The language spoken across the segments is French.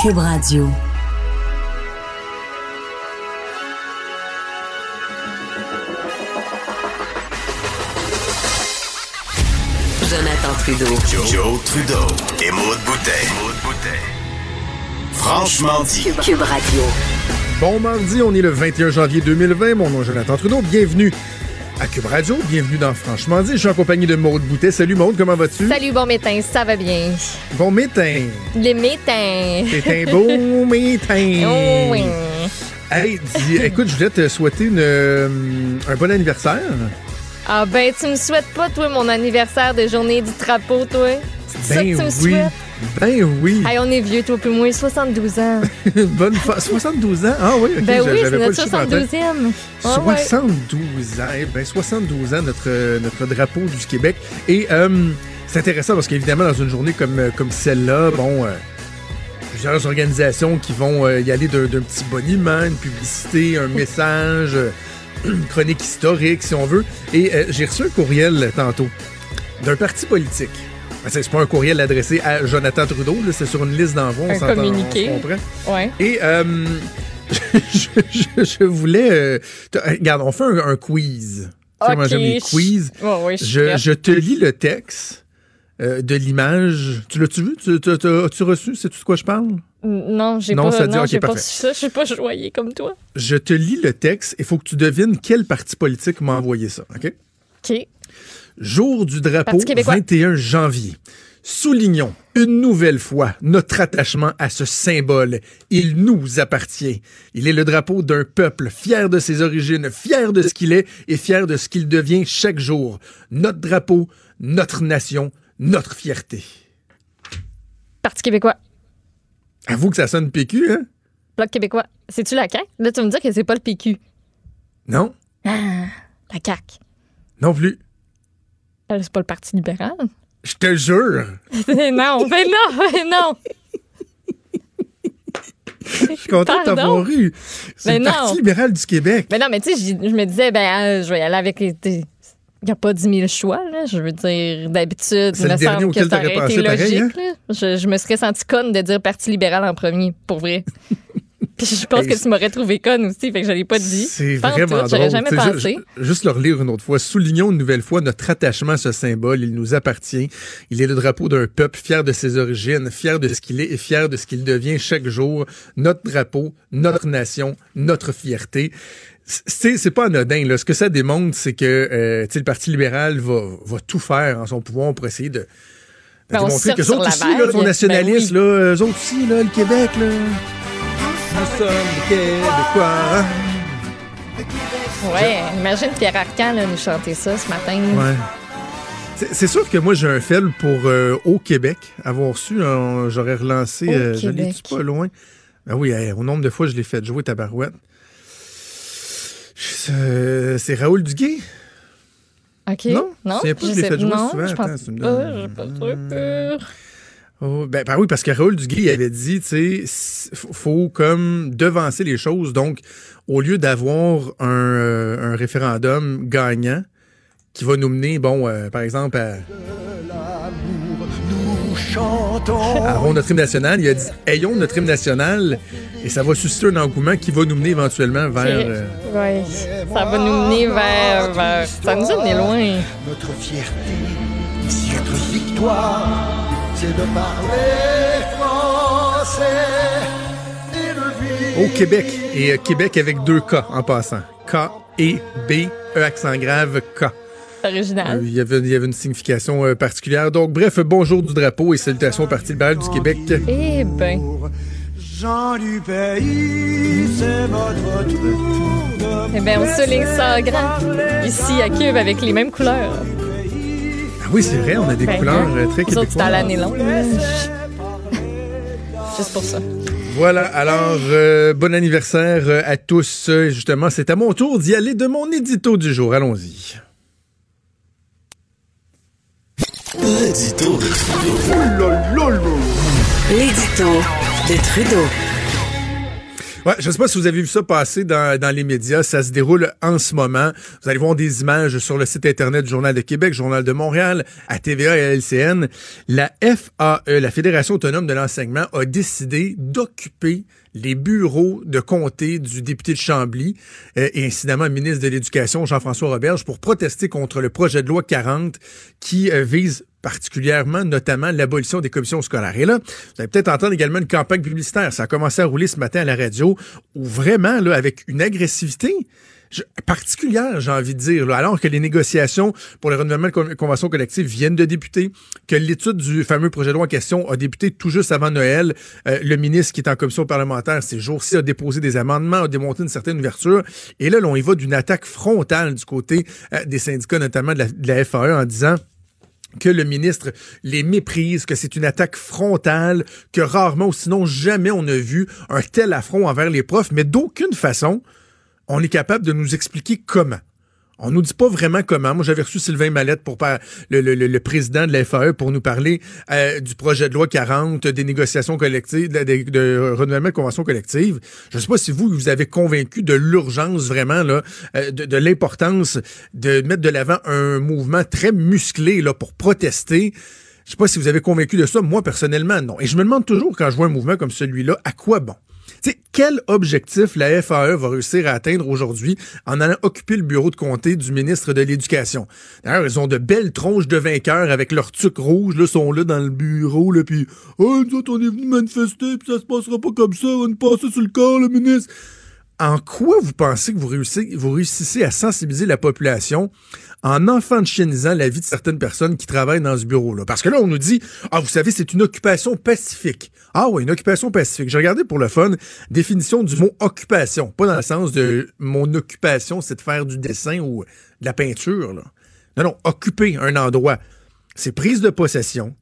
Cube Radio. Jonathan Trudeau. Joe, Trudeau et Maude Boutet. Franchement dit. Cube, Cube Radio. Bon mardi, on est le 21 janvier 2020. Mon nom est Jonathan Trudeau. Bienvenue à Cube Radio. Bienvenue dans Franchement dit. Je suis en compagnie de Maude Boutet. Salut Maude, comment vas-tu? Salut, bon métain, ça va bien. Bon métain. Les métins. C'est un beau métain. Oh, oui. Hey, dis, écoute, je voulais te souhaiter une, euh, un bon anniversaire. Ah ben, tu me souhaites pas, toi, mon anniversaire de journée du drapeau, toi? C'est ça que tu me oui. souhaites? Ben oui. Hey, on est vieux, toi, plus moins 72 ans. Bonne fa- 72 ans? Ah oui, ok. ben oui, c'est notre le chiffre en tête. 72e. Ah ouais. 72 ans. Eh ben 72 ans, notre, notre drapeau du Québec. Et euh, c'est intéressant parce qu'évidemment, dans une journée comme, euh, comme celle-là, bon, euh, plusieurs organisations qui vont euh, y aller d'un petit boniment, une publicité, un message, euh, chronique historique, si on veut. Et euh, j'ai reçu un courriel tantôt d'un parti politique. Ben, C'est pas un courriel adressé à Jonathan Trudeau, c'est sur une liste d'envoi. on Un s'entend- communiqué. Ouais. Et euh, je, je- je voulais. euh, regarde, on fait un, un quiz. Sais, moi, j'aime les je- quiz. Ouais, je te lis le texte de l'image. Tu l'as-tu vu? Tu, tu- tu- As-tu reçu? Sais-tu de quoi je parle? Non, j'ai Non, pas, ça dit, non, ok, j'ai pas ça. Je suis pas joyeux comme toi. Je te lis le texte. Il faut que tu devines quel parti politique m'a envoyé ça. OK? OK. Jour du drapeau, Parti québécois. 21 janvier. Soulignons une nouvelle fois notre attachement à ce symbole. Il nous appartient. Il est le drapeau d'un peuple fier de ses origines, fier de ce qu'il est et fier de ce qu'il devient chaque jour. Notre drapeau, notre nation, notre fierté. Parti québécois. Avoue que ça sonne PQ, hein? Bloc québécois. C'est-tu la CAQ? Là, tu vas me dire que c'est pas le PQ. Non? Ah, la CAQ. Non plus. Euh, C'est pas le Parti libéral? Je te jure. non, mais non, mais non. Je suis content de Pardon? t'avoir eu. C'est Mais le non. Parti libéral du Québec. Mais non, mais tu sais, je me disais, ben, euh, je vais y aller avec les. Il n'y a pas 10 000 choix, là. Je veux dire, d'habitude, il me semble que ça aurait été pareil, logique, là. Je, je me serais senti conne de dire Parti libéral en premier, pour vrai. Puis je pense Hey, que tu m'aurais trouvé conne aussi, fait que je l'ai pas dit. C'est vraiment tout, drôle. jamais pensé. ju- ju- juste le relire une autre fois. Soulignons une nouvelle fois notre attachement à ce symbole. Il nous appartient. Il est le drapeau d'un peuple fier de ses origines, fier de ce qu'il est et fier de ce qu'il devient chaque jour. Notre drapeau, notre nation, notre fierté. C'est c'est pas anodin. Là. Ce que ça démontre, c'est que euh, le Parti libéral va, va tout faire en son pouvoir pour essayer de, de Ben, on démontrer que les sur autres aussi là, sont nationalistes. Ben là, eux autres aussi, là, le Québec. Là. Nous sommes des Québécois. Ouais, imagine Pierre Arcan là, nous chanter ça ce matin. Ouais. C'est sûr que moi, j'ai un fel pour euh, Au Québec. Avoir su, euh, j'aurais relancé. Euh, je l'ai pas loin. Ben oui, hey, au nombre de fois, je l'ai fait jouer tabarouette. Euh, C'est Raoul Duguay? OK? Non? Non? Sais pas, je l'ai fait jouer non, souvent. je Attends, pense tu me pas. donnes- pas trop peur. Oh, ben, ben oui, parce que Raoul Duguay il avait dit, tu sais, faut- comme devancer les choses. Donc, au lieu d'avoir un, euh, un référendum gagnant qui va nous mener, bon, euh, par exemple, à, à avoir notre hymne national, il a dit, ayons notre hymne national et ça va susciter un engouement qui va nous mener éventuellement vers... euh, Ouais. Ça va nous mener vers, vers- Ça nous a mené loin. Notre fierté, notre victoire, c'est de parler français et de vivre. au Québec. Et euh, Québec avec deux K en passant. K et B, E accent grave, K. C'est original. Euh, Il y, avait, il y avait une signification euh, particulière. Donc, bref, bonjour du drapeau et salutations au Parti libéral du Québec. Eh ben. Gens du pays, c'est votre tour de Eh ben, on souligne ça grand. Ici, à Cube, avec les mêmes couleurs. Ah oui, c'est vrai, on a des Ben, couleurs hein? euh, très Nous autres, c'est à québécoises. l'année longue. Juste pour ça. Voilà, alors euh, bon anniversaire euh, à tous. Justement, c'est à mon tour d'y aller de mon édito du jour. Allons-y. L'édito de Trudeau. L'édito je sais pas si vous avez vu ça passer dans, dans les médias. Ça se déroule en ce moment. Vous allez voir des images sur le site Internet du Journal de Québec, Journal de Montréal, à TVA et à LCN. La FAE, la Fédération autonome de l'enseignement, a décidé d'occuper les bureaux de comté du député de Chambly euh, et incidemment ministre de l'Éducation, Jean-François Roberge, pour protester contre le projet de loi 40 qui euh, vise particulièrement, notamment, l'abolition des commissions scolaires. Et là, vous allez peut-être entendre également une campagne publicitaire. Ça a commencé à rouler ce matin à la radio, où vraiment, là, avec une agressivité particulière, j'ai envie de dire, alors que les négociations pour le renouvellement de con- convention collective viennent de débuter, que l'étude du fameux projet de loi en question a débuté tout juste avant Noël. Euh, le ministre qui est en commission parlementaire ces jours-ci a déposé des amendements, a démontré une certaine ouverture. Et là, là, on y va d'une attaque frontale du côté euh, des syndicats, notamment de la, de la FAE, en disant que le ministre les méprise, que c'est une attaque frontale, que rarement ou sinon jamais on a vu un tel affront envers les profs, mais d'aucune façon on est capable de nous expliquer comment. On nous dit pas vraiment comment. Moi, j'avais reçu Sylvain Mallette pour le, le- président de la FAE pour nous parler euh, du projet de loi 40, des négociations collectives, de, renouvellement de convention collective. Je sais pas si vous, vous avez convaincu de l'urgence vraiment là, euh, de, de l'importance de mettre de l'avant un mouvement très musclé là pour protester. Je sais pas si vous avez convaincu de ça. Moi, personnellement, non. Et je me demande toujours, quand je vois un mouvement comme celui-là, à quoi bon? Tu sais, quel objectif la FAE va réussir à atteindre aujourd'hui en allant occuper le bureau de comté du ministre de l'Éducation? D'ailleurs, ils ont de belles tronches de vainqueurs avec leur tuc rouge, là, sont là dans le bureau, là, puis « Oh, nous autres, on est venus manifester, puis ça se passera pas comme ça, on nous passer sur le corps, le ministre. » En quoi vous pensez que vous réussissez, à sensibiliser la population en enfantinisant la vie de certaines personnes qui travaillent dans ce bureau-là? Parce que là, on nous dit, ah, vous savez, c'est une occupation pacifique. Ah oui, une occupation pacifique. J'ai regardé pour le fun, définition du mot occupation. Pas dans le sens de mon occupation, c'est de faire du dessin ou de la peinture, là. Non, non, occuper un endroit. C'est prise de possession,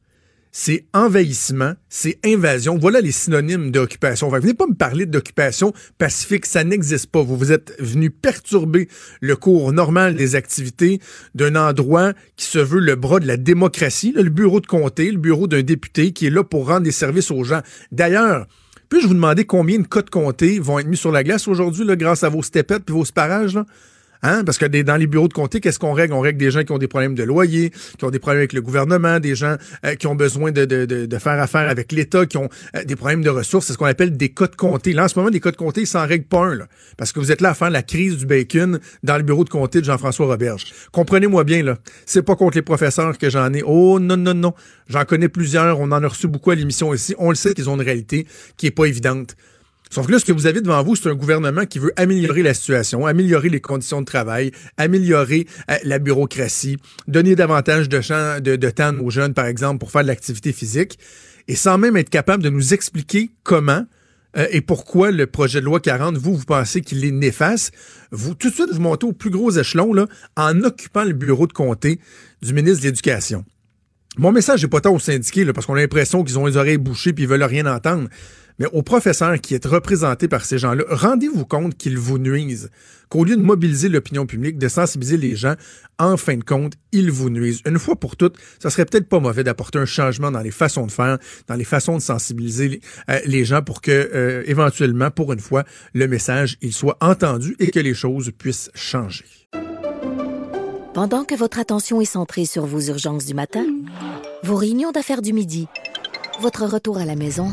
c'est envahissement, c'est invasion. Voilà les synonymes d'occupation. Enfin, venez pas me parler d'occupation pacifique, ça n'existe pas. Vous vous êtes venu perturber le cours normal des activités d'un endroit qui se veut le bras de la démocratie, le bureau de comté, le bureau d'un député qui est là pour rendre des services aux gens. D'ailleurs, puis-je vous demander combien de cas de comté vont être mis sur la glace aujourd'hui, grâce à vos stepettes puis vos sparages? Hein? Parce que des- dans les bureaux de comté, qu'est-ce qu'on règle? On règle des gens qui ont des problèmes de loyer, qui ont des problèmes avec le gouvernement, des gens euh, qui ont besoin de, faire affaire avec l'État, qui ont euh, des problèmes de ressources. C'est ce qu'on appelle des cas de comté. Là, en ce moment, des cas de comté, ils s'en règlent pas un. Parce que vous êtes là à faire la crise du bacon dans le bureau de comté de Jean-François Roberge. Comprenez-moi bien, là. C'est pas contre les professeurs que j'en ai. Oh non, non, non. J'en connais plusieurs. On en a reçu beaucoup à l'émission ici. On le sait qu'ils ont une réalité qui est pas évidente. Sauf que là, ce que vous avez devant vous, c'est un gouvernement qui veut améliorer la situation, améliorer les conditions de travail, améliorer euh, la bureaucratie, donner davantage de, temps aux jeunes, par exemple, pour faire de l'activité physique, et sans même être capable de nous expliquer comment euh, et pourquoi le projet de loi 40, vous, vous pensez qu'il est néfaste. Vous, tout de suite, vous montez au plus gros échelon là, en occupant le bureau de comté du ministre de l'Éducation. Mon message n'est pas tant aux syndiqués, là, parce qu'on a l'impression qu'ils ont les oreilles bouchées puis ils veulent rien entendre. Mais aux professeurs qui êtes représentés par ces gens-là, rendez-vous compte qu'ils vous nuisent. Qu'au lieu de mobiliser l'opinion publique, de sensibiliser les gens, en fin de compte, ils vous nuisent. Une fois pour toutes, ça serait peut-être pas mauvais d'apporter un changement dans les façons de faire, dans les façons de sensibiliser les, euh, gens pour que, euh, éventuellement, pour une fois, le message, il soit entendu et que les choses puissent changer. Pendant que votre attention est centrée sur vos urgences du matin, vos réunions d'affaires du midi, votre retour à la maison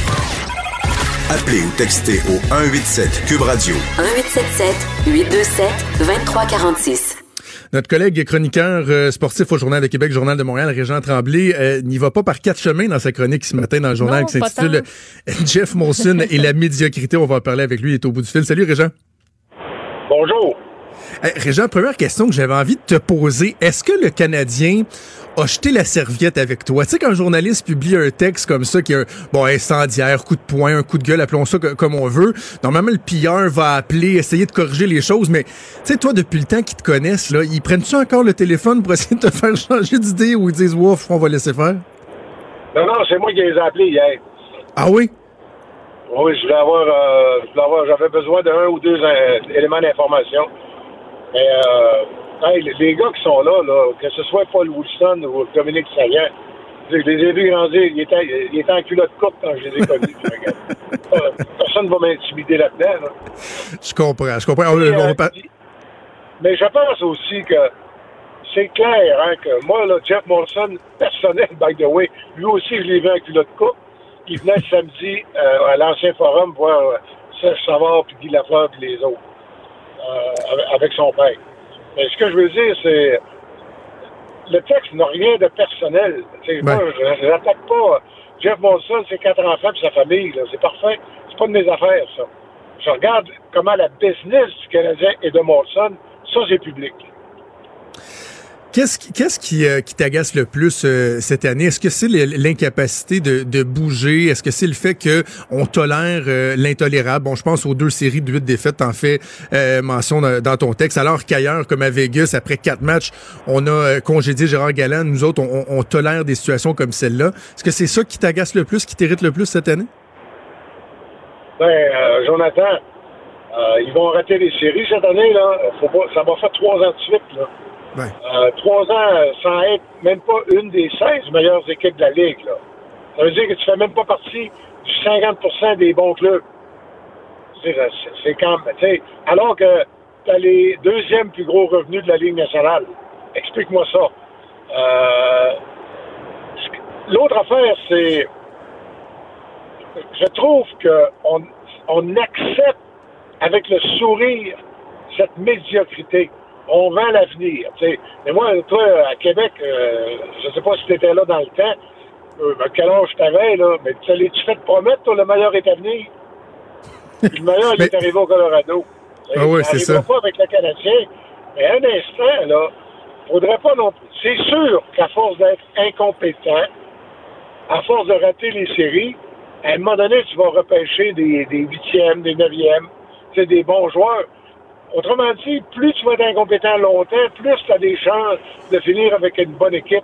Appelez ou textez au 187 Cube Radio. 1877 827 2346. Notre collègue et chroniqueur euh, sportif au Journal de Québec, Journal de Montréal, Régent Tremblay, euh, n'y va pas par quatre chemins dans sa chronique ce matin dans le journal Non, qui s'intitule Jeff Monson et la médiocrité. On va en parler avec lui, il est au bout du fil. Salut Régent. Bonjour. Hey, Régent, première question que j'avais envie de te poser. Est-ce que le Canadien a jeté la serviette avec toi? Tu sais, quand un journaliste publie un texte comme ça, qui est un, bon, incendiaire, coup de poing, un coup de gueule, appelons ça co- comme on veut, normalement, le pilleur va appeler, essayer de corriger les choses, mais tu sais, toi, depuis le temps qu'ils te connaissent, là, ils prennent-tu encore le téléphone pour essayer de te faire changer d'idée ou ils disent, ouf, on va laisser faire? Non, non, c'est moi qui les ai appelés hier. Ah oui? Oui, je voulais avoir, euh, j'avais besoin d'un ou deux euh, éléments d'information. Mais euh, hey, les, gars qui sont là, là, que ce soit Paul Wilson ou Dominique Saillant, je les ai vus grandir. Ils étaient, ils étaient en culotte courte quand je les ai connus. Personne ne va m'intimider là-dedans. là. Je comprends, je comprends. On- Et, on euh, mais je pense aussi que c'est clair hein, que moi, là, Jeff Molson, personnel, by the way, lui aussi, je l'ai vu en culotte courte. Il venait le samedi euh, à l'ancien forum voir euh, Serge Savard, puis Guy Lafleur, puis les autres, euh, avec son père. Mais ce que je veux dire, c'est le texte n'a rien de personnel. Sais, Moi, je n'attaque pas Jeff Molson, ses quatre enfants, puis sa famille. C'est parfait. C'est pas de mes affaires, ça. Je regarde comment la business du Canadien et de Molson, ça, c'est public. Qu'est-ce qui, qu'est-ce qui, euh, qui t'agace le plus euh, cette année? Est-ce que c'est l'incapacité de, de bouger? Est-ce que c'est le fait que on tolère euh, l'intolérable? Bon, je pense aux deux séries de huit défaites, t'en fais euh, mention dans, dans ton texte. Alors qu'ailleurs, comme à Vegas, après quatre matchs, on a euh, congédié Gérard Galland. Nous autres, on, on- tolère des situations comme celle-là. Est-ce que c'est ça qui t'agace le plus, qui t'irrite le plus cette année? Ben, euh, Jonathan, ils vont rater les séries cette année, là. Faut pas, ça va faire trois ans de suite, là. Euh, trois ans sans être même pas une des 16 meilleures équipes de la Ligue, là. Ça veut dire que tu fais même pas partie du 50% des bons clubs. C'est, quand même, alors que tu as les deuxièmes plus gros revenus de la Ligue nationale. Explique-moi ça. Euh, l'autre affaire, c'est je trouve qu'on on accepte avec le sourire cette médiocrité. On vend l'avenir. Mais moi, toi, à Québec, euh, je sais pas si tu étais là dans le temps, euh, ben, quel âge t'avais, là, mais tu tu fais te promettre, toi, le meilleur est à venir? Puis le meilleur, il est arrivé au Colorado. Ah il c'est ça. pas avec le Canadien. Mais un instant, là, faudrait pas non plus. C'est sûr qu'à force d'être incompétent, à force de rater les séries, à un moment donné, tu vas repêcher des, des huitièmes, des neuvièmes, c'est des bons joueurs. Autrement dit, plus tu vas être incompétent longtemps, plus tu as des chances de finir avec une bonne équipe.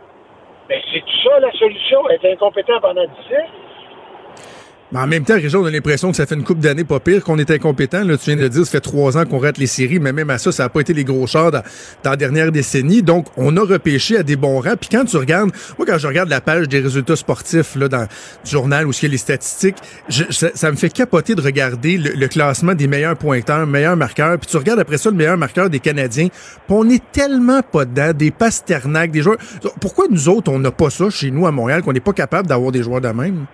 Mais c'est ça la solution, être incompétent pendant 10 ans? En même temps, Réjean, on a l'impression que ça fait une coupe d'années pas pire qu'on est incompétent. Là, tu viens de le dire, ça fait trois ans qu'on rate les séries, mais même à ça, ça n'a pas été les gros chars dans, la dernière décennie. Donc, on a repêché à des bons rangs. Puis quand tu regardes, moi, quand je regarde la page des résultats sportifs là, dans le journal où il y a les statistiques, ça, me fait capoter de regarder le, le classement des meilleurs pointeurs, meilleurs marqueurs. Puis tu regardes après ça le meilleur marqueur des Canadiens. Puis on est tellement pas dedans, des Pasternak, des joueurs. Pourquoi nous autres, on n'a pas ça chez nous à Montréal, qu'on n'est pas capable d'avoir des joueurs de même?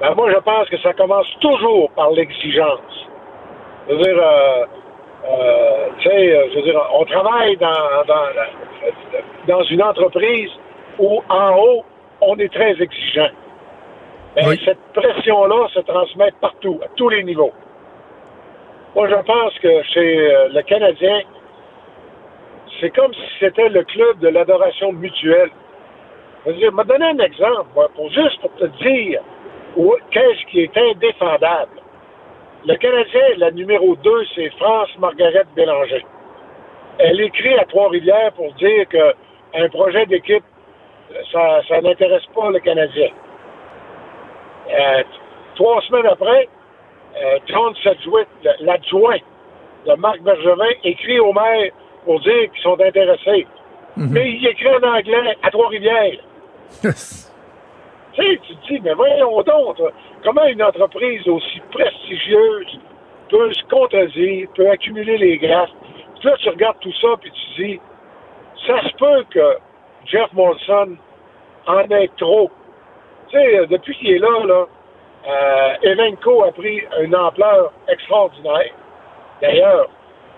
Ben, moi, je pense que ça commence toujours par l'exigence. Je veux dire, euh, euh, tu sais, euh, je veux dire, on travaille dans, dans, dans une entreprise où, en haut, on est très exigeant. Ben, Oui. Cette pression-là se transmet partout, à tous les niveaux. Moi, je pense que chez euh, le Canadien, c'est comme si c'était le club de l'adoration mutuelle. Je veux dire, me donner un exemple, moi, pour juste pour te dire qu'est-ce qui est indéfendable? Le Canadien, la numéro 2, c'est France Margaret Bélanger. Elle écrit à Trois-Rivières pour dire que un projet d'équipe, ça, ça n'intéresse pas le Canadien. Euh, trois semaines après, euh, John Sedgwick, l'adjoint de Marc Bergevin, écrit au maire pour dire qu'ils sont intéressés. Mais il écrit en anglais à Trois-Rivières. Tu sais, tu te dis, mais voyons donc, comment une entreprise aussi prestigieuse peut se contredire, peut accumuler les graphes. Puis là, tu regardes tout ça, puis tu dis, ça se peut que Jeff Molson en ait trop. Tu sais, euh, depuis qu'il est là, là, euh, Evenco a pris une ampleur extraordinaire. D'ailleurs,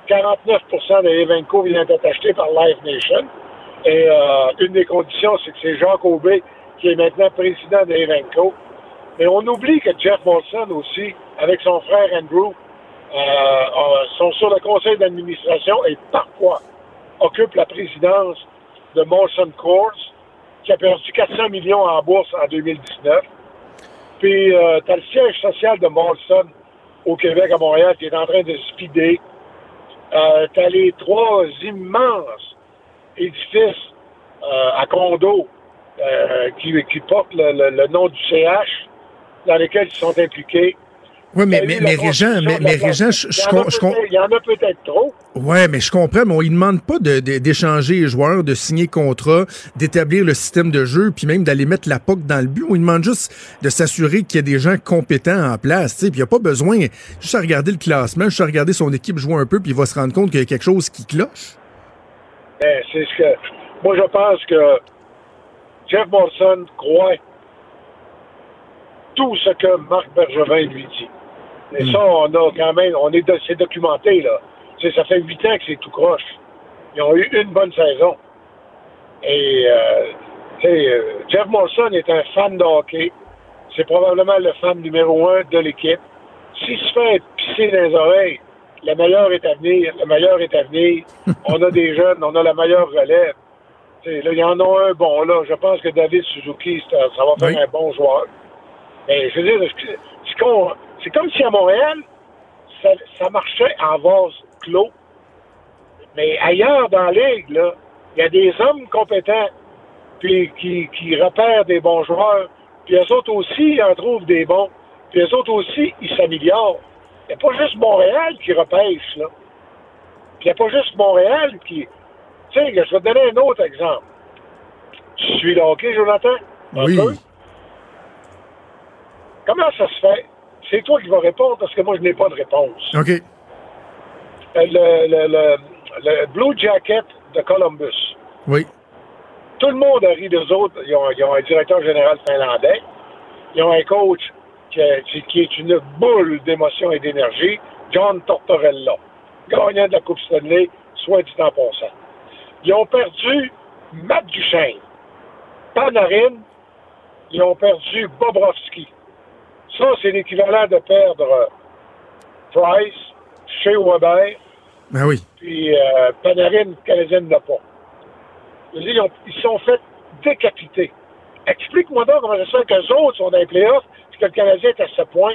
49% de Evenco vient d'être acheté par Live Nation. Et euh, une des conditions, c'est que c'est Jacques Aubé qui est maintenant président de Evenco. Mais on oublie que Jeff Molson aussi, avec son frère Andrew, euh, sont sur le conseil d'administration et parfois occupent la présidence de Molson Coors, qui a perdu 400 millions en bourse en 2019. Puis, euh, tu as le siège social de Molson au Québec, à Montréal, qui est en train de speeder. Euh, tu as les trois immenses édifices euh, à condo euh, qui, qui portent le, le- le nom du CH, dans lesquels ils sont impliqués. Oui, mais, a mais, mais Régent, mais. Régent, je, je Il y en a je peut-être- Il y en a peut-être trop. Ouais, mais je comprends, mais on ne demande pas de- de- d'échanger les joueurs, de signer contrat, d'établir le système de jeu, puis même d'aller mettre la POC dans le but. On lui demande juste de s'assurer qu'il y a des gens compétents en place. Puis il n'y a pas besoin juste à regarder le classement, juste à regarder son équipe jouer un peu, puis il va se rendre compte qu'il y a quelque chose qui cloche. Ben, c'est ce que. Moi, je pense que Jeff Molson croit tout ce que Marc Bergevin lui dit. Et ça, on a quand même, on est, c'est documenté, là. Ça fait huit ans que c'est tout croche. Ils ont eu une bonne saison. Et, euh, euh, Jeff Molson est un fan de hockey. C'est probablement le fan numéro un de l'équipe. S'il se fait pisser dans les oreilles, le meilleur est à venir, le meilleur est à venir. on a des jeunes, on a la meilleure relève. Là, il y en a un bon, là. Je pense que David Suzuki, ça va faire Oui. un bon joueur. Mais je veux dire, c'est comme si à Montréal, ça, ça marchait en vase clos. Mais ailleurs dans la ligue, là, il y a des hommes compétents puis qui, qui repèrent des bons joueurs. Puis eux autres aussi, ils en trouvent des bons. Puis eux autres aussi, ils s'améliorent. Il n'y a pas juste Montréal qui repêche, là. Puis il n'y a pas juste Montréal qui... Tu sais, je vais te donner un autre exemple. Tu suis le hockey, Jonathan? Un Oui. peu? Comment ça se fait? C'est toi qui vas répondre parce que moi, je n'ai pas de réponse. OK. Euh, Le, le, le, le Blue Jacket de Columbus. Oui. Tout le monde a ri d'eux autres. Ils ont, ils ont un directeur général finlandais. Ils ont un coach qui, est- qui est une boule d'émotion et d'énergie, John Tortorella, gagnant de la Coupe Stanley, soit dit en passant. Ils ont perdu Matt Duchesne, Panarin, ils ont perdu Bobrovski. Ça, c'est l'équivalent de perdre euh, Price, Shea Weber, Ben oui. puis euh, Panarin, le Canadien ne l'a pas. Ils, ont- ils sont fait décapiter. Explique-moi donc comment ça se fait qu'eux autres sont dans les playoffs puis que le Canadien est à ce point.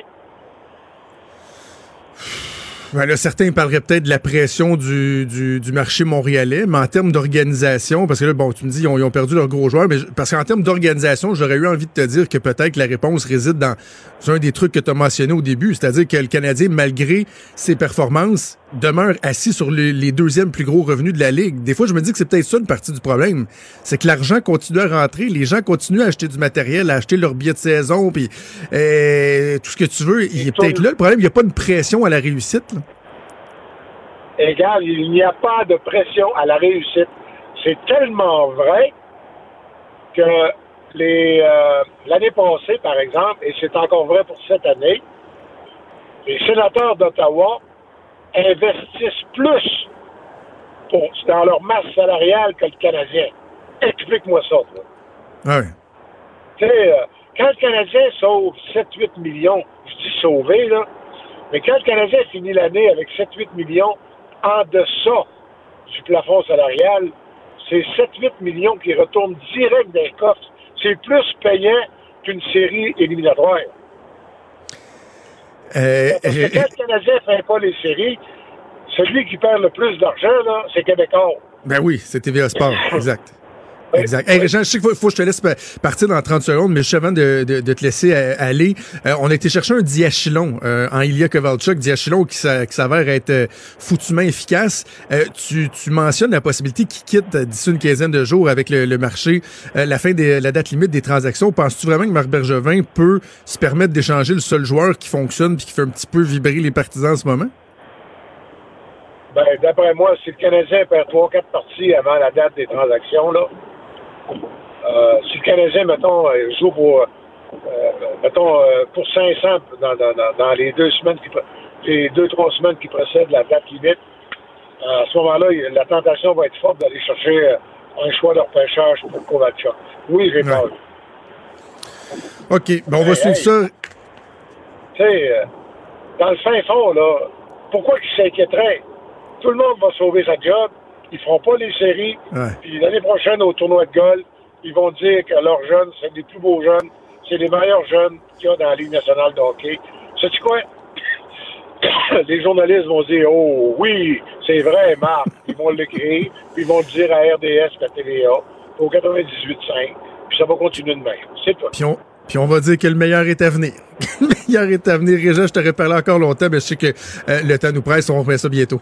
Ben là, certains parleraient peut-être de la pression du, du, marché montréalais, mais en termes d'organisation, parce que là, bon, tu me dis, ils ont, perdu leurs gros joueurs, mais je- parce qu'en termes d'organisation, j'aurais eu envie de te dire que peut-être la réponse réside dans un des trucs que tu as mentionné au début, c'est-à-dire que le Canadien, malgré ses performances, demeure assis sur les, les deuxièmes plus gros revenus de la Ligue. Des fois, je me dis que c'est peut-être ça une partie du problème. C'est que l'argent continue à rentrer, les gens continuent à acheter du matériel, à acheter leurs billets de saison, puis euh, tout ce que tu veux. Il est peut-être là le problème, il n'y a pas une pression à la réussite. là. Égal, il n'y a pas de pression à la réussite. C'est tellement vrai que les euh, l'année passée, par exemple, et c'est encore vrai pour cette année, les sénateurs d'Ottawa investissent plus pour, dans leur masse salariale que le Canadien. Explique-moi ça. toi. Ah ouais. Tu sais, euh, quand le Canadien sauve 7-8 millions, je dis sauver, là, mais quand le Canadien finit l'année avec 7-8 millions en deçà du plafond salarial, c'est 7-8 millions qui retournent direct dans les coffres. C'est plus payant qu'une série éliminatoire. Euh, Parce que quand le Canadien ne fait pas les séries, celui qui perd le plus d'argent, là, c'est Québécois. ben oui, c'est TVA Sport, exact. Exact. Hey, Régent, je sais qu'il faut, faut que je te laisse pa- partir dans 30 secondes, mais juste avant de, de, de te laisser euh, aller, euh, on a été chercher un diachylon euh, en Ilya Kovalchuk, diachylon qui, s'a- qui s'avère être euh, foutument efficace. Euh, tu, tu mentionnes la possibilité qu'il quitte d'ici une quinzaine de jours avec le, le marché, euh, la fin de la date limite des transactions. Penses-tu vraiment que Marc Bergevin peut se permettre d'échanger le seul joueur qui fonctionne puis qui fait un petit peu vibrer les partisans en ce moment? Ben, d'après moi, si le Canadien perd 3-4 parties avant la date des transactions, là, si le Canadien, mettons, euh, joue pour, euh, mettons, euh, pour 500 dans, dans, dans, les deux semaines qui, les deux, trois semaines qui précèdent la date limite, à ce moment-là, la tentation va être forte d'aller chercher euh, un choix de repêchage pour Kovacic. Oui, j'ai Ouais. peur. OK, ben on va Hey, suivre hey. ça. Tu sais, euh, dans le fin fond, là, pourquoi qu'ils s'inquiéteraient? Tout le monde va sauver sa job. Ils feront pas les séries. Ouais. Puis l'année prochaine, au tournoi de golf, ils vont dire que leurs jeunes, c'est les plus beaux jeunes, c'est les meilleurs jeunes qu'il y a dans la Ligue nationale de hockey. Sais-tu quoi? les journalistes vont dire Oh oui, c'est vrai, Marc. Ils vont l'écrire, puis ils vont le dire à RDS et à TVA au 98.5, puis ça va continuer de même. C'est tout. Puis on, puis on va dire que le meilleur est à venir. le meilleur est à venir. Réjean, je t'aurais parlé encore longtemps, mais je sais que euh, le temps nous presse. On remet ça bientôt.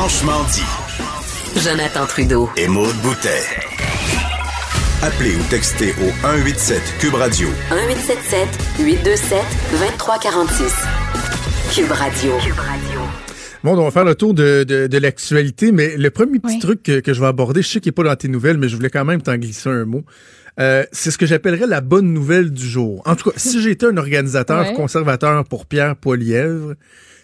Franchement dit. Jonathan Trudeau. Et Maude Boutet. Appelez ou textez au 187 Cube Radio 1877 827 2346. Cube Radio. Bon, on va faire le tour de, de, de l'actualité, mais le premier petit Oui. truc que, que je vais aborder, je sais qu'il n'est pas dans tes nouvelles, mais je voulais quand même t'en glisser un mot. Euh, c'est ce que j'appellerais la bonne nouvelle du jour. En tout cas, si j'étais un organisateur Ouais. conservateur pour Pierre Poilièvre,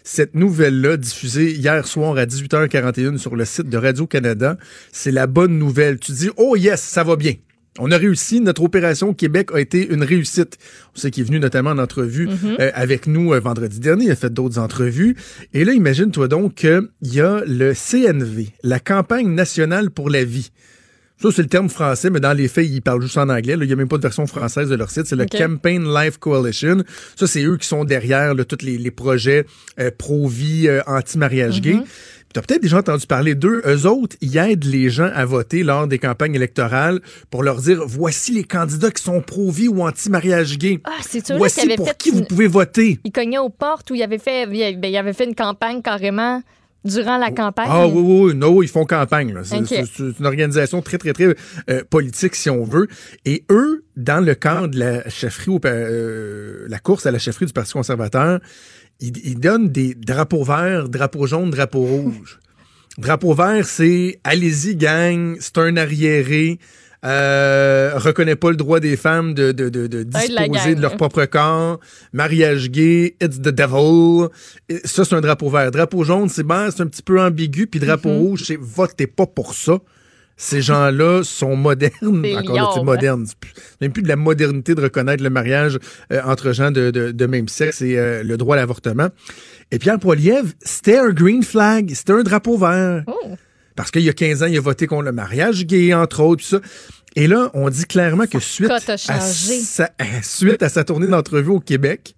cette nouvelle-là, diffusée hier soir à 18h41 sur le site de Radio-Canada, c'est la bonne nouvelle. Tu dis, oh yes, ça va bien. On a réussi. Notre opération Québec a été une réussite. On sait qu'il est venu notamment en entrevue euh, avec nous euh, vendredi dernier. Il a fait d'autres entrevues. Et là, imagine-toi donc qu'il y a le CNV, la campagne nationale pour la vie. Ça, c'est le terme français, mais dans les faits, ils parlent juste en anglais. là. Il n'y a même pas de version française de leur site. C'est le. Campaign Life Coalition. Ça, c'est eux qui sont derrière là, tous les, les projets euh, pro-vie, euh, anti-mariage gay. Tu as peut-être déjà entendu parler d'eux. Eux autres, ils aident les gens à voter lors des campagnes électorales pour leur dire voici les candidats qui sont pro-vie ou anti-mariage gay. Ah, c'est sûr Voici qu'il avait pour fait qui vous pouvez voter. Il cognait aux portes où il avait fait, ben, il avait fait une campagne carrément durant la campagne? Ah oui, oui, oui. Non, ils font campagne. C'est une organisation très, très, très euh, politique, si on veut. Et eux, dans le cadre de la chefferie, euh, la course à la chefferie du Parti conservateur, ils, ils donnent des drapeaux verts, drapeaux jaunes, drapeaux rouges. Drapeau vert, c'est allez-y, gang, c'est un arriéré. Euh, reconnaît pas le droit des femmes de, de, de, disposer de leur propre corps. Mariage gay, it's the devil. Et Ça, c'est un drapeau vert. Drapeau jaune, c'est ben, c'est un petit peu ambigu. Puis drapeau Mhm. rouge, c'est votez pas pour ça. Ces gens-là sont modernes. Encore là, moderne. Même plus de la modernité de reconnaître le mariage euh, entre gens de, de, de même sexe et euh, le droit à l'avortement. Et Pierre Poilievre, c'était un green flag. C'était un drapeau vert. Oh. Parce qu'il y a 15 ans, il a voté contre le mariage gay, entre autres, pis ça. Et là, on dit clairement que suite à, sa, suite à sa tournée d'entrevue au Québec,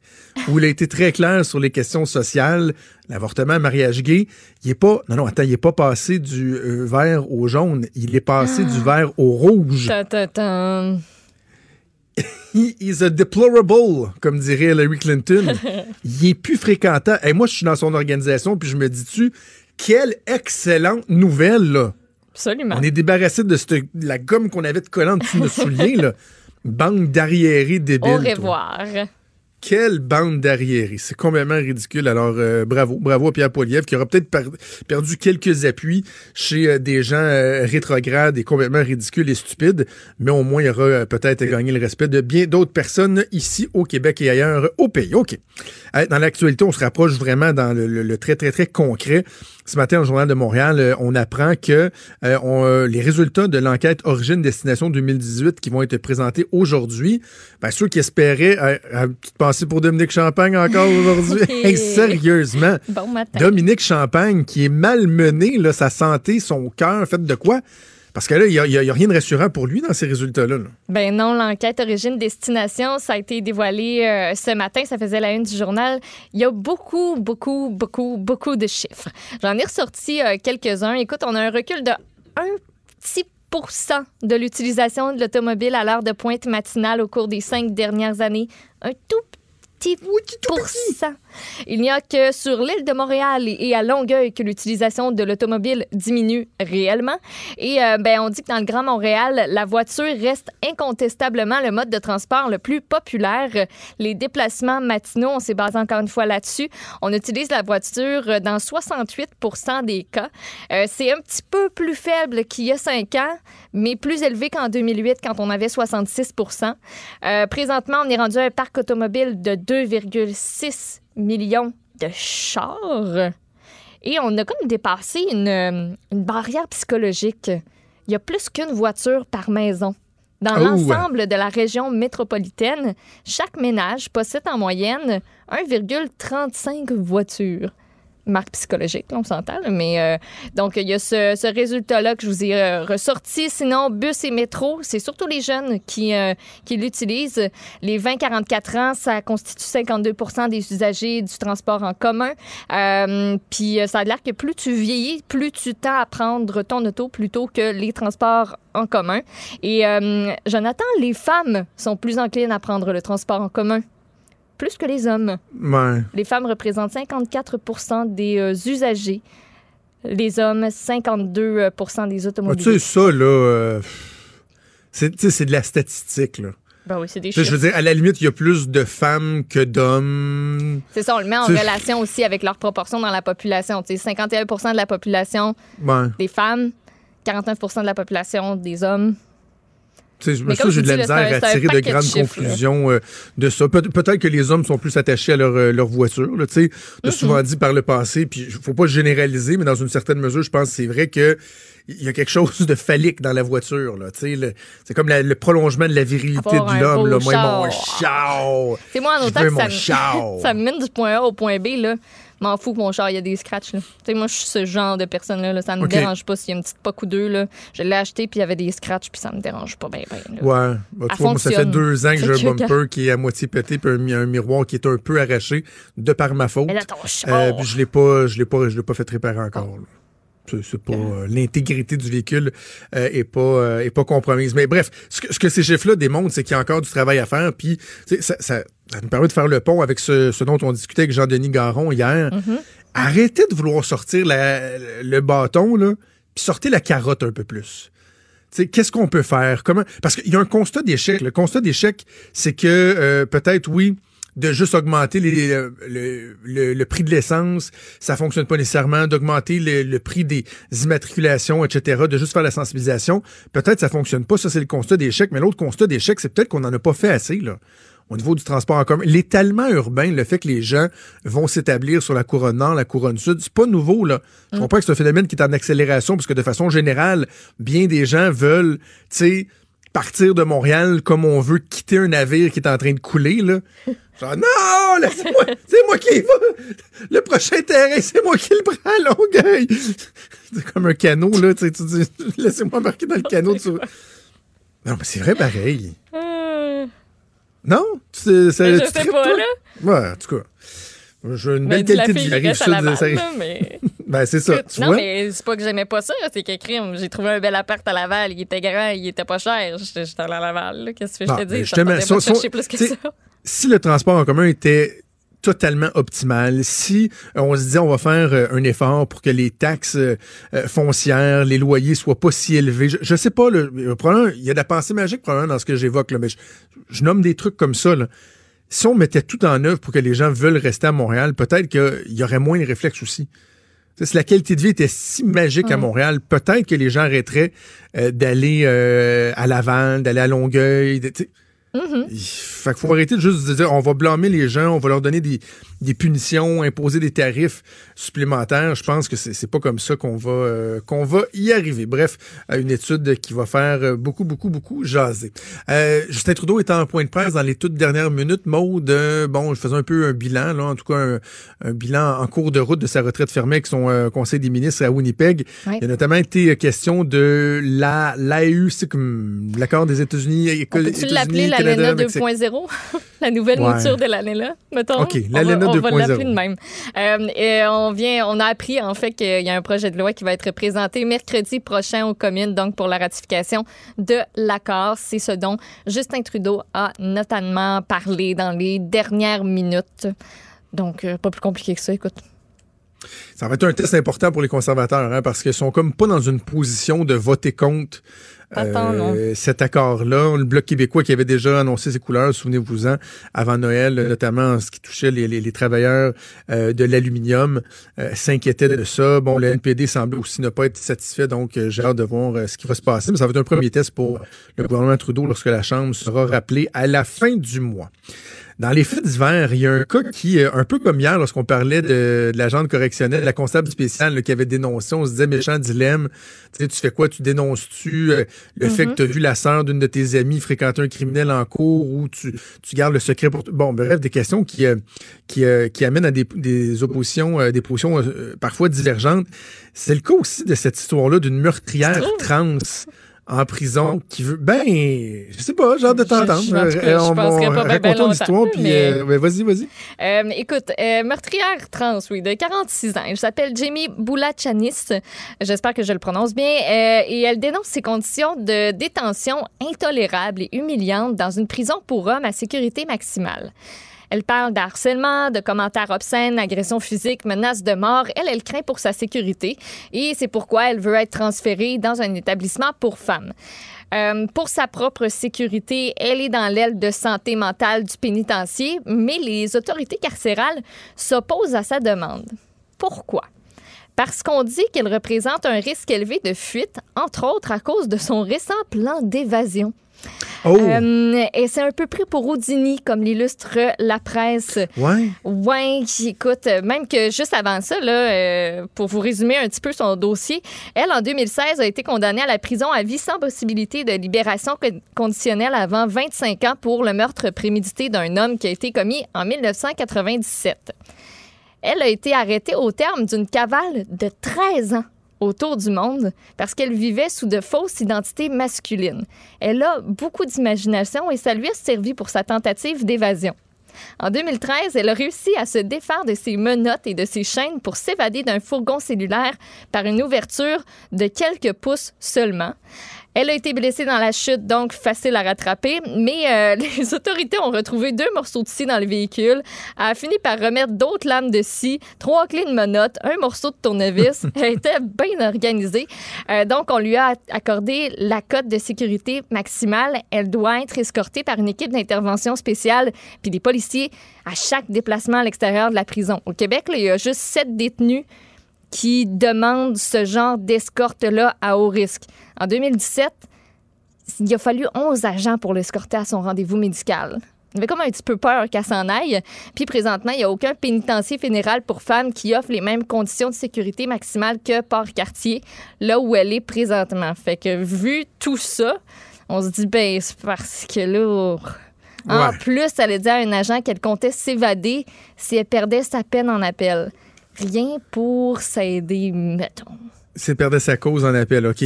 où il a été très clair sur les questions sociales, l'avortement, le mariage gay, il est pas, non, non, attends, il est pas passé du euh, vert au jaune, il est passé du vert au rouge. Ta, ta, ta. He is a deplorable, comme dirait Hillary Clinton. il est plus fréquentant. Et moi, je suis dans son organisation, puis je me dis-tu, quelle excellente nouvelle, là. Absolument. On est débarrassé de cette- de la gomme qu'on avait de collant dessus de nos souliers, là. Bande d'arriérés débiles. Au toi. Quelle bande d'arriérés. C'est complètement ridicule. Alors, euh, bravo. Bravo à Pierre Poilievre, qui aura peut-être per- perdu quelques appuis chez euh, des gens euh, rétrogrades et complètement ridicules et stupides, mais au moins, il aura peut-être gagné le respect de bien d'autres personnes ici au Québec et ailleurs au pays. OK. Dans l'actualité, on se rapproche vraiment dans le, le- le très, très, très concret. Ce matin, au Journal de Montréal, on apprend que on, les résultats de l'enquête Origine-Destination 2018 qui vont être présentés aujourd'hui, ben, ceux qui espéraient, petite pour Dominique Champagne encore aujourd'hui, Hey, sérieusement, Bon matin. Dominique Champagne qui est malmené, là, sa santé, son cœur, fait de quoi? Parce que là, il n'y a, rien de rassurant pour lui dans ces résultats-là. là. Ben non, l'enquête origine-destination, ça a été dévoilé euh, ce matin, ça faisait la une du journal. Il y a beaucoup, beaucoup, beaucoup, beaucoup de chiffres. J'en ai ressorti euh, quelques-uns. Écoute, on a un recul de un petit pourcent de l'utilisation de l'automobile à l'heure de pointe matinale au cours des cinq dernières années. Un tout petit pourcent. Il n'y a que sur l'île de Montréal et à Longueuil que l'utilisation de l'automobile diminue réellement. Et euh, ben, on dit que dans le Grand Montréal, la voiture reste incontestablement le mode de transport le plus populaire. Les déplacements matinaux, on s'est basé encore une fois là-dessus. On utilise la voiture dans 68% des cas. Euh, c'est un petit peu plus faible qu'il y a cinq ans, mais plus élevé qu'en 2008 quand on avait 66% euh, Présentement, on est rendu à un parc automobile de 2,6 millions de chars. Et on a comme dépassé une, une barrière psychologique. Il y a plus qu'une voiture par maison. Dans Oh. l'ensemble de la région métropolitaine, chaque ménage possède en moyenne 1,35 voitures. Marque psychologique, là, on s'entend. Mais euh, donc, il y a ce, ce résultat-là que je vous ai euh, ressorti. Sinon, bus et métro, c'est surtout les jeunes qui, euh, qui l'utilisent. Les 20-44 ans, ça constitue 52% des usagers du transport en commun. Euh, Puis euh, ça a l'air que plus tu vieillis, plus tu tends à prendre ton auto plutôt que les transports en commun. Et Jonathan, les femmes sont plus enclines à prendre le transport en commun. Plus que les hommes. Ouais. Les femmes représentent 54% des euh, usagers. Les hommes, 52% des Ah, tu sais, automobilistes. ça, là, euh, c'est de la statistique, là. Ben oui, c'est des sais, je chiffres. veux dire, à la limite, il y a plus de femmes que d'hommes. C'est ça, on le met en relation aussi avec leur proportion dans la population. Tu sais, 51% de la population Ouais. des femmes, 49% de la population des hommes. Tu sais, Mais ça, j'ai de la misère à tirer de de grandes là. conclusions euh, de ça. Peut- Peut-être que les hommes sont plus attachés à leur, euh, leur voiture. Là. On a Mm-hmm. souvent dit par le passé, puis faut pas généraliser, mais dans une certaine mesure, je pense que c'est vrai que il y a quelque chose de phallique dans la voiture. Là, c'est comme la- le prolongement de la virilité de l'homme. là. Moi, mon char. C'est moi, en autant que ça, me, ça me mène du point A au point B, là. M'en fous que mon char, il y a des scratchs, là. Tu sais, moi, je suis ce genre de personne-là, là. Ça me dérange pas s'il y a une petite poque ou deux, là. Je l'ai acheté, puis il y avait des scratchs, puis ça me dérange pas bien, là. Ouais. Bah, tu Elle vois, moi, ça fait deux ans que j'ai un bumper qui est à moitié pété, puis un, un miroir qui est un peu arraché de par ma faute. Mais là, ton char. Euh, puis je l'ai pas, je l'ai pas, je l'ai pas fait réparer encore. là. C'est, pas euh, l'intégrité du véhicule euh, est pas euh, est pas compromise. Mais bref, ce que, ce que ces chiffres-là démontrent, c'est qu'il y a encore du travail à faire. Puis ça, ça nous permet de faire le pont avec ce, ce dont on discutait avec Jean-Denis Garon hier. Arrêtez de vouloir sortir la- le bâton là, puis sortez la carotte un peu plus. Qu'est-ce qu'on peut faire? Comment? Parce qu'il y a un constat d'échec. Le constat d'échec, c'est que euh, peut-être, oui, de juste augmenter les- le, le- le prix de l'essence, ça fonctionne pas nécessairement. D'augmenter le, le prix des immatriculations, etc., de juste faire la sensibilisation, peut-être ça fonctionne pas. Ça, c'est le constat d'échec. Mais l'autre constat d'échec, c'est peut-être qu'on n'en a pas fait assez, là. Au niveau du transport en commun, l'étalement urbain, le fait que les gens vont s'établir sur la couronne nord, la couronne sud, c'est pas nouveau là. Je comprends que c'est un phénomène qui est en accélération parce que de façon générale, bien des gens veulent, tu sais, partir de Montréal comme on veut quitter un navire qui est en train de couler là. Genre non, laissez-moi, c'est moi qui y va. Le prochain terrain, c'est moi qui le prends à Longueuil. C'est comme un canot là, tu sais, tu dis laissez-moi embarquer dans le canot. Non, mais c'est vrai pareil. Non? C'est, c'est, je tu sais pas, là. Ouais, en tout cas. J'ai une belle qualité de vie. Arrive ça mais... Ben, c'est ça. Tu non, vois? mais c'est pas que j'aimais pas ça, c'est qu'écrire, j'ai trouvé un bel appart à Laval, il était grand, il était pas cher, j'étais allée à Laval, là. qu'est-ce que je te dis? Ça ça- de ça- chercher plus que ça. Si le transport en commun était totalement optimal, si euh, on se disait on va faire euh, un effort pour que les taxes euh, foncières, les loyers soient pas si élevés, je, je sais pas, probablement, il y a de la pensée magique probablement dans ce que j'évoque, mais je, je nomme des trucs comme ça. Là. Si on mettait tout en œuvre pour que les gens veulent rester à Montréal, peut-être qu'il y aurait moins de réflexes aussi. Si la qualité de vie était si magique à Montréal, peut-être que les gens arrêteraient euh, d'aller euh, à Laval, d'aller à Longueuil. de- Il fait qu'il faut arrêter de juste dire on va blâmer les gens, on va leur donner des, des punitions, imposer des tarifs supplémentaires. Je pense que c'est pas comme ça qu'on va euh, qu'on va y arriver. Bref, à une étude qui va faire euh, beaucoup, beaucoup, beaucoup jaser. Euh, Justin Trudeau est en point de presse dans les toutes dernières minutes. Maude, euh, bon, je faisais un peu un bilan, là, en tout cas un, un bilan en cours de route de sa retraite fermée avec son euh, conseil des ministres à Winnipeg. Il a notamment été question de la l'AEU, c'est comme l'accord des États-Unis. Peut-tu l'appeler l'ALENA 2.0? la nouvelle Ouais. mouture de l'ALENA, mettons? OK, l'ALENA Internet on va 2.0. l'appeler de même. Euh, et on vient, on a appris en fait qu'il y a un projet de loi qui va être présenté mercredi prochain aux communes, donc pour la ratification de l'accord. C'est ce dont Justin Trudeau a notamment parlé dans les dernières minutes. Donc, euh, pas plus compliqué que ça, écoute. Ça va être un test important pour les conservateurs, hein, parce qu'ils sont comme pas dans une position de voter contre Euh, cet accord-là. Le Bloc québécois qui avait déjà annoncé ses couleurs, souvenez-vous-en, avant Noël, notamment en ce qui touchait les, les- les travailleurs euh, de l'aluminium, euh, s'inquiétait de ça. Bon, le NPD semblait aussi ne pas être satisfait, donc j'ai hâte de voir ce qui va se passer. Mais ça va être un premier test pour le gouvernement Trudeau lorsque la Chambre sera rappelée à la fin du mois. Dans les faits divers, il y a un cas qui, euh, un peu comme hier, lorsqu'on parlait de, de l'agent correctionnelle, de la constable spéciale là, qui avait dénoncé, on se disait méchant dilemme. Tu sais, tu fais quoi? Tu dénonces-tu euh, le fait que tu as vu la sœur d'une de tes amies fréquenter un criminel en cours ou tu, tu gardes le secret pour... Bon, bref, des questions qui, euh, qui, euh, qui amènent à des, des oppositions, des positions parfois divergentes. C'est le cas aussi de cette histoire-là d'une meurtrière trans en prison qui veut... Ben, je sais pas, j'ai hâte de t'entendre. je- Euh, je on- on- pas ben, ben l'histoire, puis mais- euh, ben, vas-y, vas-y. Euh, écoute, euh, meurtrière trans, oui, de 46 ans. Elle s'appelle Jamie Boulachanis. J'espère que je le prononce bien. Euh, et elle dénonce ses conditions de détention intolérables et humiliantes dans une prison pour hommes à sécurité maximale. Elle parle d'harcèlement, de commentaires obscènes, agressions physiques, menaces de mort. Elle, elle craint pour sa sécurité et c'est pourquoi elle veut être transférée dans un établissement pour femmes. Euh, pour sa propre sécurité, elle est dans l'aile de santé mentale du pénitencier, mais les autorités carcérales s'opposent à sa demande. Pourquoi? Parce qu'on dit qu'elle représente un risque élevé de fuite, entre autres à cause de son récent plan d'évasion. Oh, Euh, et c'est un peu pris pour Houdini, comme l'illustre la presse. ouais. Ouais, écoute, même que juste avant ça, là, euh, pour vous résumer un petit peu son dossier, elle, en 2016, a été condamnée à la prison à vie sans possibilité de libération co- conditionnelle avant 25 ans pour le meurtre prémédité d'un homme qui a été commis en 1997. Elle a été arrêtée au terme d'une cavale de 13 ans autour du monde parce qu'elle vivait sous de fausses identités masculines. Elle a beaucoup d'imagination et ça lui a servi pour sa tentative d'évasion. En 2013, elle a réussi à se défaire de ses menottes et de ses chaînes pour s'évader d'un fourgon cellulaire par une ouverture de quelques pouces seulement. Elle a été blessée dans la chute, donc facile à rattraper, mais euh, les autorités ont retrouvé deux morceaux de scie dans le véhicule, a fini par remettre d'autres lames de scie, trois clés de menottes, un morceau de tournevis. Elle était bien organisée. Euh, donc, on lui a accordé la cote de sécurité maximale. Elle doit être escortée par une équipe d'intervention spéciale puis des policiers à chaque déplacement à l'extérieur de la prison. Au Québec, là, il y a juste sept détenus qui demandent ce genre d'escorte-là à haut risque. En 2017, il a fallu 11 agents pour l'escorter à son rendez-vous médical. Il avait comme un petit peu peur qu'elle s'en aille. Puis présentement, il n'y a aucun pénitencier fédéral pour femmes qui offre les mêmes conditions de sécurité maximale que Port-Cartier, là où elle est présentement. Fait que vu tout ça, on se dit, ben, c'est parce que là, en Ouais. plus, elle a dit à un agent qu'elle comptait s'évader si elle perdait sa peine en appel. Rien pour s'aider, mettons. C'est perdre sa cause en appel, OK.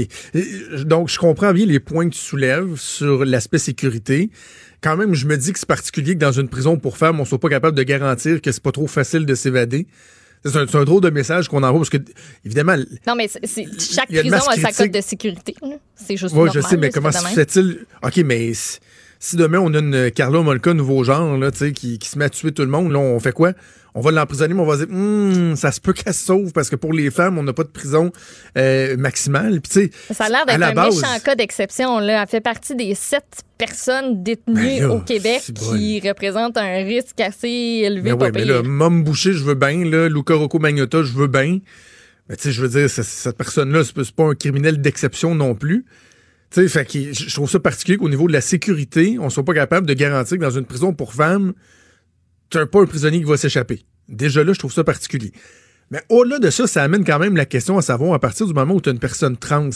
Donc, je comprends bien les points que tu soulèves sur l'aspect sécurité. Quand même, je me dis que c'est particulier que dans une prison pour femmes, on soit pas capable de garantir que c'est pas trop facile de s'évader. C'est un, drôle de message qu'on envoie parce que, évidemment, Non, mais chaque prison a sa cote de sécurité. C'est juste Oui, je sais, mais comment se fait-il? OK, mais si, demain on a une Carla Molka nouveau genre, là, tu sais, qui, qui se met à tuer tout le monde, là, on fait quoi? On va l'emprisonner, mais on va dire, Hum, ça se peut qu'elle se sauve parce que pour les femmes, on n'a pas de prison euh, maximale. Puis, Ça a l'air d'être la un base- méchant cas d'exception. là. Elle fait partie des sept personnes détenues Ben là, au Québec qui représentent un risque assez élevé. Mais ouais, mais là, Mom Boucher, je veux bien, là, Luca Rocco Magnotta, je veux bien. Mais tu sais, je veux dire, c'est- cette personne-là, c'est pas- un criminel d'exception non plus. Tu sais, fait que je je trouve ça particulier qu'au niveau de la sécurité, on soit pas capable de garantir que dans une prison pour femmes, tu n'as pas un prisonnier qui va s'échapper. Déjà là, je trouve ça particulier. Mais au-delà de ça, ça amène quand même la question à savoir, à partir du moment où tu as une personne trans, une